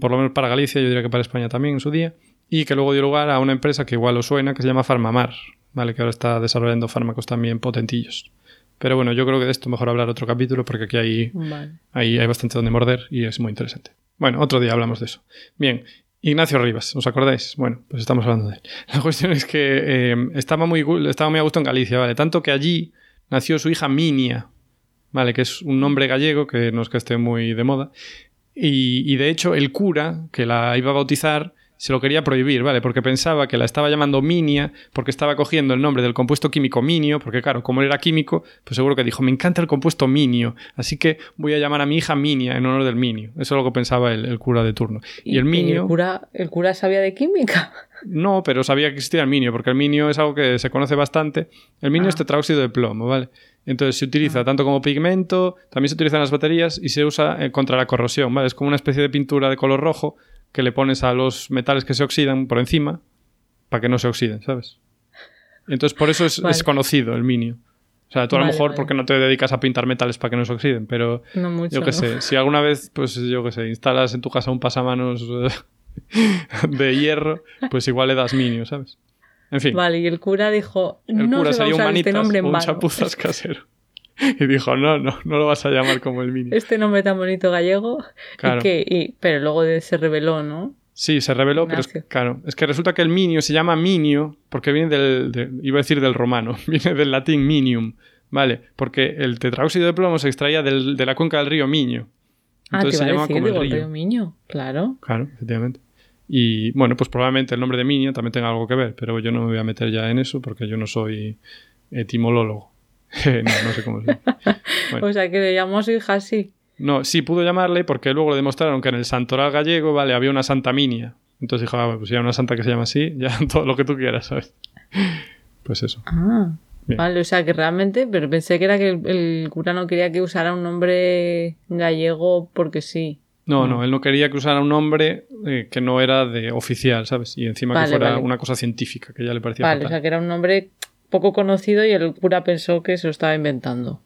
por lo menos para Galicia, yo diría que para España también en su día, y que luego dio lugar a una empresa que igual os suena, que se llama Farmamar, ¿vale? que ahora está desarrollando fármacos también potentillos. Pero bueno, yo creo que de esto mejor hablar otro capítulo porque aquí hay, Vale. ahí hay bastante donde morder y es muy interesante. Bueno, otro día hablamos de eso. Bien, Ignacio Rivas, ¿os acordáis? Bueno, pues estamos hablando de él. La cuestión es que eh, estaba, muy, estaba muy a gusto en Galicia, ¿vale? Tanto que allí nació su hija Minia, ¿vale? Que es un nombre gallego que no es que esté muy de moda. Y, y de hecho, el cura que la iba a bautizar se lo quería prohibir, ¿vale? Porque pensaba que la estaba llamando Minia porque estaba cogiendo el nombre del compuesto químico minio, porque claro, como él era químico, pues seguro que dijo, me encanta el compuesto minio, así que voy a llamar a mi hija Minia en honor del minio. Eso es lo que pensaba el, el cura de turno. Y, el minio... el cura, el cura sabía de química. No, pero sabía que existía el minio, porque el minio es algo que se conoce bastante. El minio Ah. es tetráoxido de plomo, ¿vale? Entonces se utiliza tanto como pigmento, también se utiliza en las baterías y se usa eh, contra la corrosión, ¿vale? Es como una especie de pintura de color rojo que le pones a los metales que se oxidan por encima para que no se oxiden, ¿sabes? Entonces por eso es, Vale. es conocido el minio. O sea, tú a lo mejor vale. porque no te dedicas a pintar metales para que no se oxiden, pero No mucho. yo qué ¿no? sé, si alguna vez, pues yo qué sé, instalas en tu casa un pasamanos de hierro, pues igual le das minio, ¿sabes? En fin, Vale, y el cura dijo, el no cura se va a usar este nombre en un chapuzas casero. Y dijo, no, no, no lo vas a llamar como el minio. Este nombre tan bonito gallego. Claro. Y que, y- pero luego de- se reveló, ¿no? Sí, se reveló, pero es, claro, es que resulta que el minio se llama minio porque viene del, de- iba a decir del romano, viene del latín minium, ¿vale? Porque el tetráoxido de plomo se extraía del- de la cuenca del río Miño. Ah, Entonces se llama como el río. río Miño. Claro. Claro, efectivamente. Y bueno, pues probablemente el nombre de Minio también tenga algo que ver, pero yo no me voy a meter ya en eso porque yo no soy etimolólogo. no, no sé cómo se llama. Bueno. O sea, que le llamó su hija así. No, sí pudo llamarle porque luego le demostraron que en el santoral gallego, vale, había una santa Minia. Entonces dijo, ah, pues hay una santa que se llama así, ya todo lo que tú quieras, ¿sabes? Pues eso. Ah. Bien. Vale, o sea que realmente, pero pensé que era que el, el cura no quería que usara un nombre gallego porque sí. No, no, él no quería que usara un nombre eh, que no era de oficial, ¿sabes? Y encima Vale, que fuera vale. una cosa científica, que ya le parecía Vale, o sea que era un nombre poco conocido y el cura pensó que se lo estaba inventando.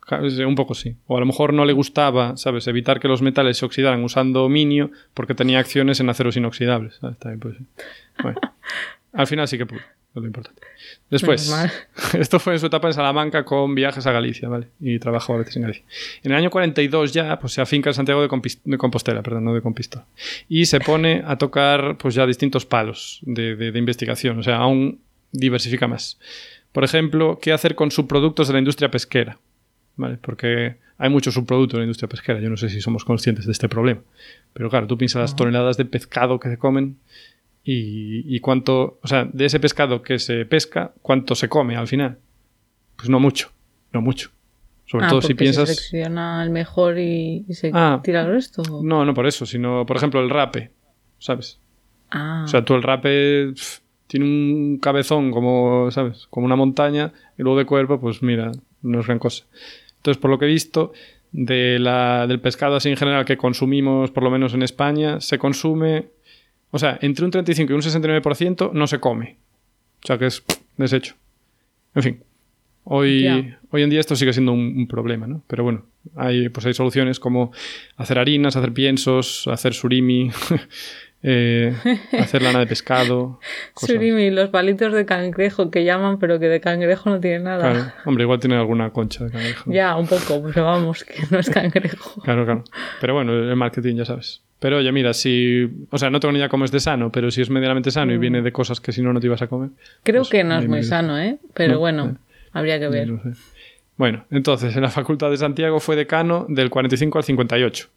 Un poco sí. O a lo mejor no le gustaba, ¿sabes? Evitar que los metales se oxidaran usando minio porque tenía acciones en aceros inoxidables. ¿sabes? También puede ser. Bueno, al final sí que pudo, es lo importante. Después, esto fue en su etapa en Salamanca con viajes a Galicia, ¿vale? Y trabajó a veces en Galicia. En el año 42 ya, pues se afinca en Santiago de, Compostela, perdón, no de Compostela. Y se pone a tocar, pues ya distintos palos de, de- de investigación, o sea, aún diversifica más. Por ejemplo, qué hacer con subproductos de la industria pesquera. ¿Vale? Porque hay muchos subproductos en la industria pesquera. Yo no sé si somos conscientes de este problema. Pero claro, tú piensas las toneladas de pescado que se comen y, y cuánto, o sea, de ese pescado que se pesca, cuánto se come al final. Pues no mucho, no mucho. Sobre ah, todo si piensas... se selecciona el mejor y, y se Ah. tira el resto. No, no por eso, sino, por ejemplo, el rape, ¿sabes? Ah, O sea, tú el rape pf, tiene un cabezón como, ¿sabes? Como una montaña y luego de cuerpo, pues mira, no es gran cosa. Entonces, por lo que he visto, de la, del pescado así en general que consumimos, por lo menos en España, se consume, o sea, entre un 35 y un 69% no se come. O sea, que es desecho. En fin, hoy, hoy en día esto sigue siendo un, un problema, ¿no? Pero bueno, hay, pues hay soluciones como hacer harinas, hacer piensos, hacer surimi, eh, hacer lana de pescado. cosas. surimi, los palitos de cangrejo que llaman, pero que de cangrejo no tiene nada. Claro. Hombre, igual tiene alguna concha de cangrejo. Ya, un poco, pero vamos, que no es cangrejo. Claro, claro. Pero bueno, el marketing ya sabes. Pero oye, mira, si. O sea, no tengo ni idea cómo es de sano, pero si es medianamente sano y viene de cosas que si no, no te ibas a comer. Creo Pues, que no es muy sano, ¿eh? Pero No, bueno, eh. habría que ver. No sé. Bueno, entonces en la Facultad de Santiago fue decano del 45 al 58.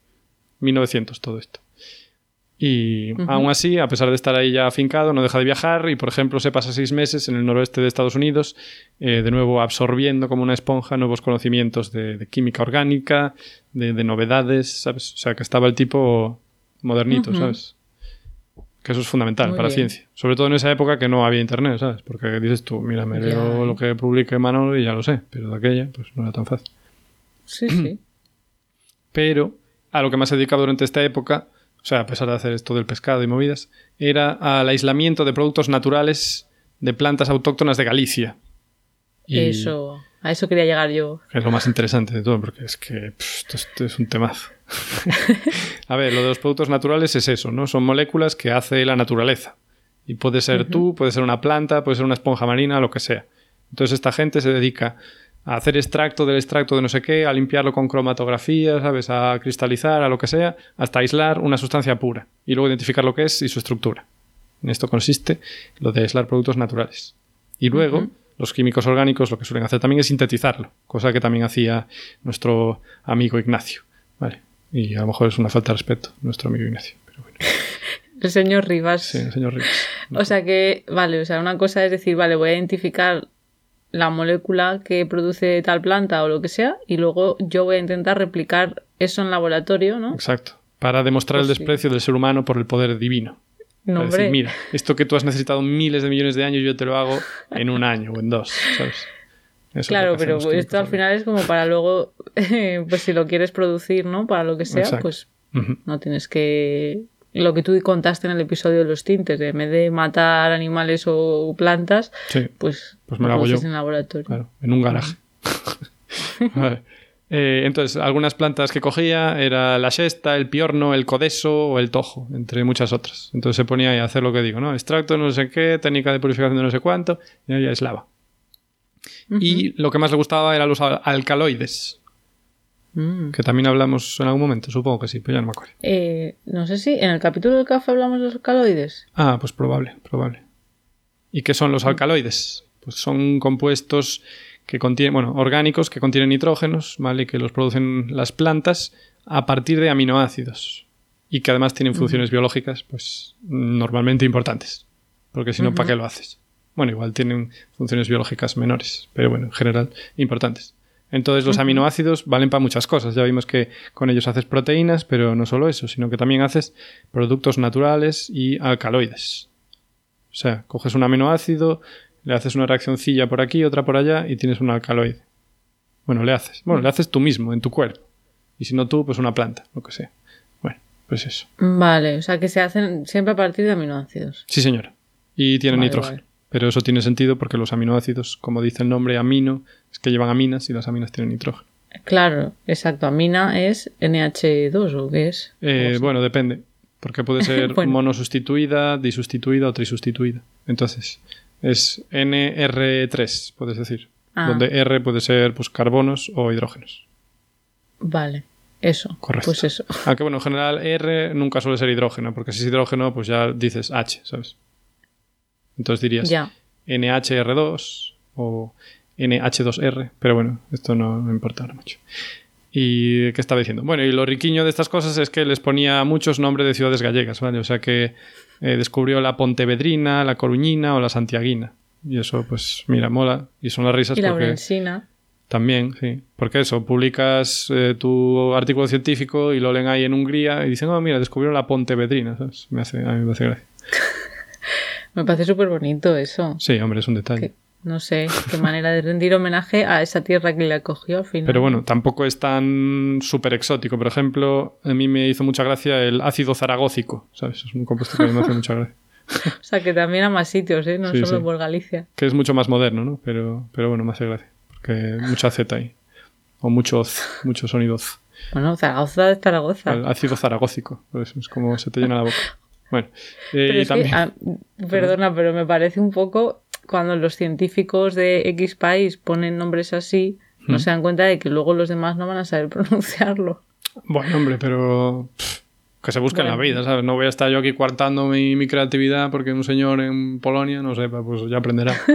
1900 todo esto. Y aún así, a pesar de estar ahí ya afincado, no deja de viajar y, por ejemplo, se pasa seis meses en el noroeste de Estados Unidos, eh, de nuevo absorbiendo como una esponja nuevos conocimientos de, química orgánica, de, novedades, ¿sabes? O sea, que estaba el tipo modernito, ¿sabes? Que eso es fundamental para la ciencia. Sobre todo en esa época que no había internet, ¿sabes? Porque dices tú, mira, me leo lo que publique Manolo y ya lo sé, pero de aquella, pues no era tan fácil. Sí, sí. Pero a lo que más se dedicaba durante esta época o sea, a pesar de hacer esto del pescado y movidas, era al aislamiento de productos naturales de plantas autóctonas de Galicia. eso, a eso quería llegar yo. es lo más interesante de todo, porque es que esto, es un temazo. a ver, lo de los productos naturales es eso, ¿no? Son moléculas que hace la naturaleza. Y puede ser tú, puede ser una planta, puede ser una esponja marina, lo que sea. Entonces esta gente se dedica a hacer extracto del extracto de no sé qué, a limpiarlo con cromatografía, ¿sabes? A cristalizar, a lo que sea, hasta aislar una sustancia pura y luego identificar lo que es y su estructura. En esto consiste lo de aislar productos naturales. Y luego, los químicos orgánicos lo que suelen hacer también es sintetizarlo, cosa que también hacía nuestro amigo Ignacio. Vale. Y a lo mejor es una falta de respeto, nuestro amigo Ignacio. Pero bueno. El señor Rivas. Sí, el señor Rivas. O sea que, vale, o sea, una cosa es decir, vale, voy a identificar la molécula que produce tal planta o lo que sea, y luego yo voy a intentar replicar eso en laboratorio, ¿no? Exacto. Para demostrar el pues desprecio del ser humano por el poder divino. No, decir, mira, esto que tú has necesitado miles de millones de años, yo te lo hago en un año o en dos, ¿sabes? claro, pero esto al final es como para luego, pues si lo quieres producir, ¿no? Para lo que sea, pues no tienes que lo que tú contaste en el episodio de los tintes, de en vez de matar animales o plantas, pues, pues me lo hago yo. en laboratorio. Claro, en un garaje. Eh, entonces, algunas plantas que cogía era la sesta, el piorno, el codeso o el tojo, entre muchas otras. Entonces se ponía a hacer lo que digo, ¿no? Extracto no sé qué, técnica de purificación de no sé cuánto, y ahí aislaba. Y lo que más le gustaba eran los alcaloides. Mm. Que también hablamos en algún momento, supongo que sí, pero ya no me acuerdo. Eh, no sé si en el capítulo del café hablamos de los alcaloides. Ah, pues probable, probable. ¿Y qué son los mm. alcaloides? Pues son compuestos que contienen, bueno, orgánicos que contienen nitrógenos, ¿vale? Que los producen las plantas a partir de aminoácidos. Y que además tienen funciones biológicas, pues normalmente importantes. Porque si no, ¿para qué lo haces? Bueno, igual tienen funciones biológicas menores, pero bueno, en general importantes. Entonces los aminoácidos valen para muchas cosas. Ya vimos que con ellos haces proteínas, pero no solo eso, sino que también haces productos naturales y alcaloides. O sea, coges un aminoácido, le haces una reaccioncilla por aquí, otra por allá y tienes un alcaloide. Bueno, le haces. Bueno, le haces tú mismo, en tu cuerpo. Y si no tú, pues una planta, lo que sea. Bueno, pues eso. Vale, o sea que se hacen siempre a partir de aminoácidos. Sí, señora. Y tienen nitrógeno. Pero eso tiene sentido porque los aminoácidos, como dice el nombre, amino, es que llevan aminas y las aminas tienen nitrógeno. Claro, exacto. Amina es NH2 o qué es? Eh, bueno, depende. Porque puede ser monosustituida, disustituida o trisustituida. Entonces, es NR3, puedes decir. Ah. Donde R puede ser pues, carbonos o hidrógenos. Vale. Eso. Correcto. Pues eso. Aunque bueno, en general R nunca suele ser hidrógeno, porque si es hidrógeno, pues ya dices H, ¿sabes? Entonces dirías NHR2 o NH2R, pero bueno, esto no, me importa ahora mucho. ¿Y qué estaba diciendo? Bueno, y lo riquiño de estas cosas es que les ponía muchos nombres de ciudades gallegas, ¿vale? O sea que eh, descubrió la Pontevedrina, la Coruñina o la Santiaguina. Y eso, pues, mira, mola. Y son las risas y la porque... También, sí. Porque eso, publicas eh, tu artículo científico y lo leen ahí en Hungría y dicen, oh, mira, descubrieron la Pontevedrina, ¿sabes? Me hace, a mí me hace gracia. Me parece súper bonito eso. Sí, hombre, es un detalle. no sé, qué manera de rendir homenaje a esa tierra que le acogió al final. Pero bueno, tampoco es tan súper exótico. Por ejemplo, a mí me hizo mucha gracia el ácido zaragócico, ¿sabes? Es un compuesto que a mí me hace mucha gracia. o sea, que también a más sitios, ¿eh? No solo por Galicia. Que es mucho más moderno, ¿no? Pero, pero bueno, me hace gracia. Porque mucha Z ahí. O mucho mucho sonido. Bueno, Zaragoza es Zaragoza. El ácido zaragócico. Pues es como se te llena la boca. Bueno, eh, también... Ah, perdona, pero me parece un poco cuando los científicos de X país ponen nombres así, no se dan cuenta de que luego los demás no van a saber pronunciarlo. Bueno, hombre, pero que se busquen la vida, ¿sabes? No voy a estar yo aquí cuartando mi, mi, creatividad porque un señor en Polonia no sepa, pues ya aprenderá.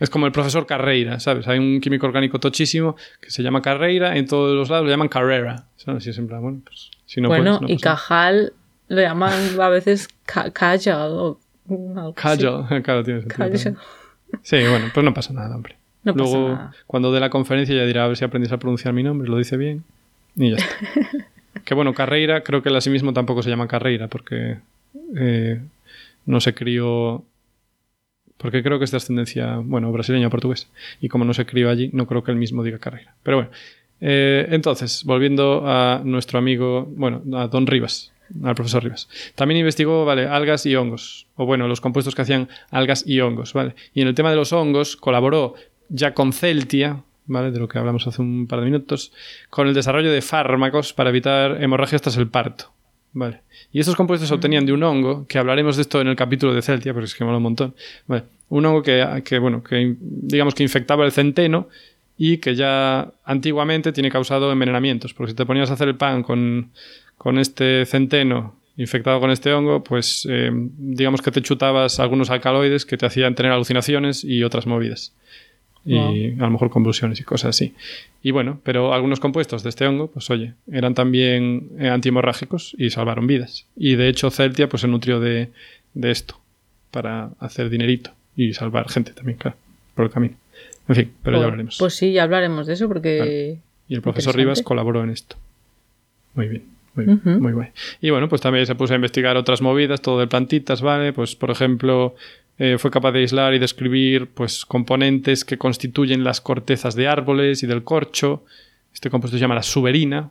Es como el profesor Carreira, ¿sabes? Hay un químico orgánico tochísimo que se llama Carreira, en todos los lados lo llaman Carrera. ¿Sabes? es en plan, bueno, pues si no bueno, puedes, no y pasa. Cajal lo llaman a veces ca- Cajal o algo así. Claro, tiene sentido. Sí, bueno, pues no pasa nada, hombre. No pasa Luego, nada. cuando dé la conferencia, ya dirá a ver si aprendes a pronunciar mi nombre, lo dice bien. Y ya está. que bueno, Carreira, creo que él a sí mismo tampoco se llama Carreira, porque eh, no se crió. Porque creo que es de ascendencia, bueno, brasileña o portuguesa. Y como no se crió allí, no creo que él mismo diga Carreira. Pero bueno. Eh, entonces, volviendo a nuestro amigo, bueno, a Don Rivas, al profesor Rivas. También investigó, vale, algas y hongos, o bueno, los compuestos que hacían algas y hongos, vale. Y en el tema de los hongos colaboró ya con Celtia, vale, de lo que hablamos hace un par de minutos, con el desarrollo de fármacos para evitar hemorragias tras el parto. Vale. Y estos compuestos se obtenían de un hongo, que hablaremos de esto en el capítulo de Celtia, porque es que mola un montón. Vale. Un hongo que, que, bueno, que digamos que infectaba el centeno y que ya antiguamente tiene causado envenenamientos, porque si te ponías a hacer el pan con, con este centeno infectado con este hongo, pues eh, digamos que te chutabas algunos alcaloides que te hacían tener alucinaciones y otras movidas. Y a lo mejor convulsiones y cosas así. Y bueno, pero algunos compuestos de este hongo, pues oye, eran también eh, antihemorrágicos y salvaron vidas. Y de hecho Celtia pues se nutrió de, de esto para hacer dinerito y salvar gente también, claro, por el camino. En fin, pero ya Pues- hablaremos. Pues sí, ya hablaremos de eso porque... Y el profesor. Rivas colaboró en esto. Muy bien, muy guay. Y bueno, pues también se puso a investigar otras movidas, todo de plantitas, ¿vale? Pues por ejemplo, eh, fue capaz de aislar y describir pues componentes que constituyen las cortezas de árboles y del corcho. Este compuesto se llama la suberina.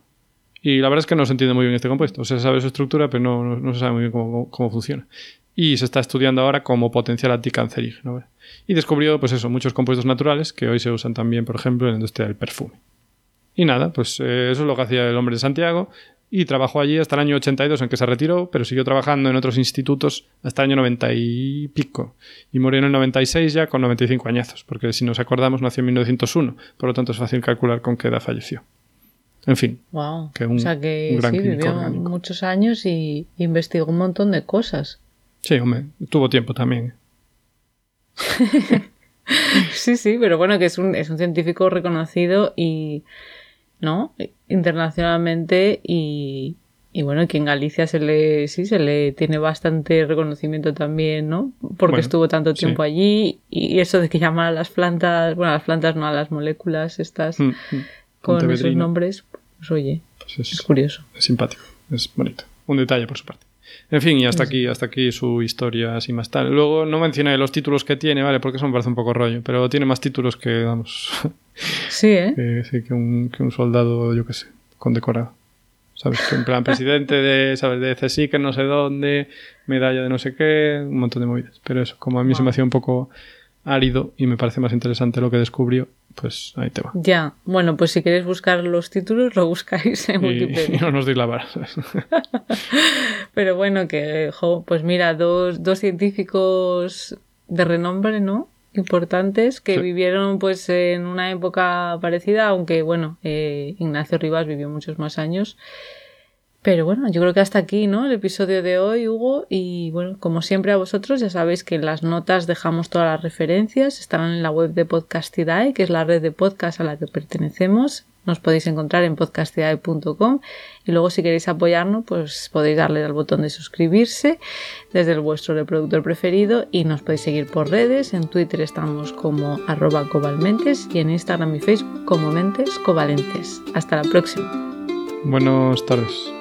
Y la verdad es que no se entiende muy bien este compuesto. O sea, se sabe su estructura, pero no, no- no se sabe muy bien cómo, cómo funciona. Y se está estudiando ahora como potencial anticancerígeno. ¿vale? Y descubrió, pues eso, muchos compuestos naturales que hoy se usan también, por ejemplo, en la industria del perfume. Y nada, pues eh, eso es lo que hacía el hombre de Santiago y trabajó allí hasta el año 82 en que se retiró, pero siguió trabajando en otros institutos hasta el año 90 y pico. Y murió en el 96 ya con 95 añazos, porque si nos acordamos nació en 1901, por lo tanto es fácil calcular con qué edad falleció. En fin, Wow. Que un- o sea que un gran sí, vivió orgánico. muchos años y investigó un montón de cosas. sí, hombre, tuvo tiempo también. Sí, sí, pero bueno, que es un, es un científico reconocido y, ¿no? Internacionalmente y, y bueno, que en Galicia se le, sí, se le tiene bastante reconocimiento también, ¿no? Porque Bueno, estuvo tanto sí. tiempo allí y eso de que llamar a las plantas, bueno, a las plantas no, a las moléculas estas Mm, mm. con esos nombres, pues oye, pues es es, curioso. es simpático, es bonito. Un detalle por su parte. En fin, y hasta aquí, hasta aquí su historia así más tal. Luego no mencioné los títulos que tiene, ¿vale? Porque eso me parece un poco rollo, pero tiene más títulos que, vamos, Sí, ¿eh? que, sí, que, un, que un soldado, yo qué sé, condecorado. ¿Sabes? Que en plan presidente de, ¿sabes? De CSI, que no sé dónde, medalla de no sé qué, un montón de movidas. Pero eso, como a mí se me hacía un poco árido y me parece más interesante lo que descubrió, pues ahí te va. Ya, bueno, pues si queréis buscar los títulos, lo buscáis en Y, Wikipedia. y no nos. ¿sabes? Pero bueno, que, jo, pues mira, dos, dos científicos de renombre, ¿no? Importantes que Sí. vivieron pues en una época parecida, aunque bueno, eh, Ignacio Rivas vivió muchos más años. Pero bueno, yo creo que hasta aquí, ¿no? El episodio de hoy, Hugo. Y bueno, como siempre a vosotros, ya sabéis que en las notas dejamos todas las referencias. Estarán en la web de Podcastidae, que es la red de podcast a la que pertenecemos. Nos podéis encontrar en podcastidae.com. Y luego, si queréis apoyarnos, pues podéis darle al botón de suscribirse desde el vuestro reproductor preferido. Y nos podéis seguir por redes. En Twitter estamos como arroba cobalmentes y en Instagram y Facebook como mentes covalentes. Hasta la próxima. Buenas tardes.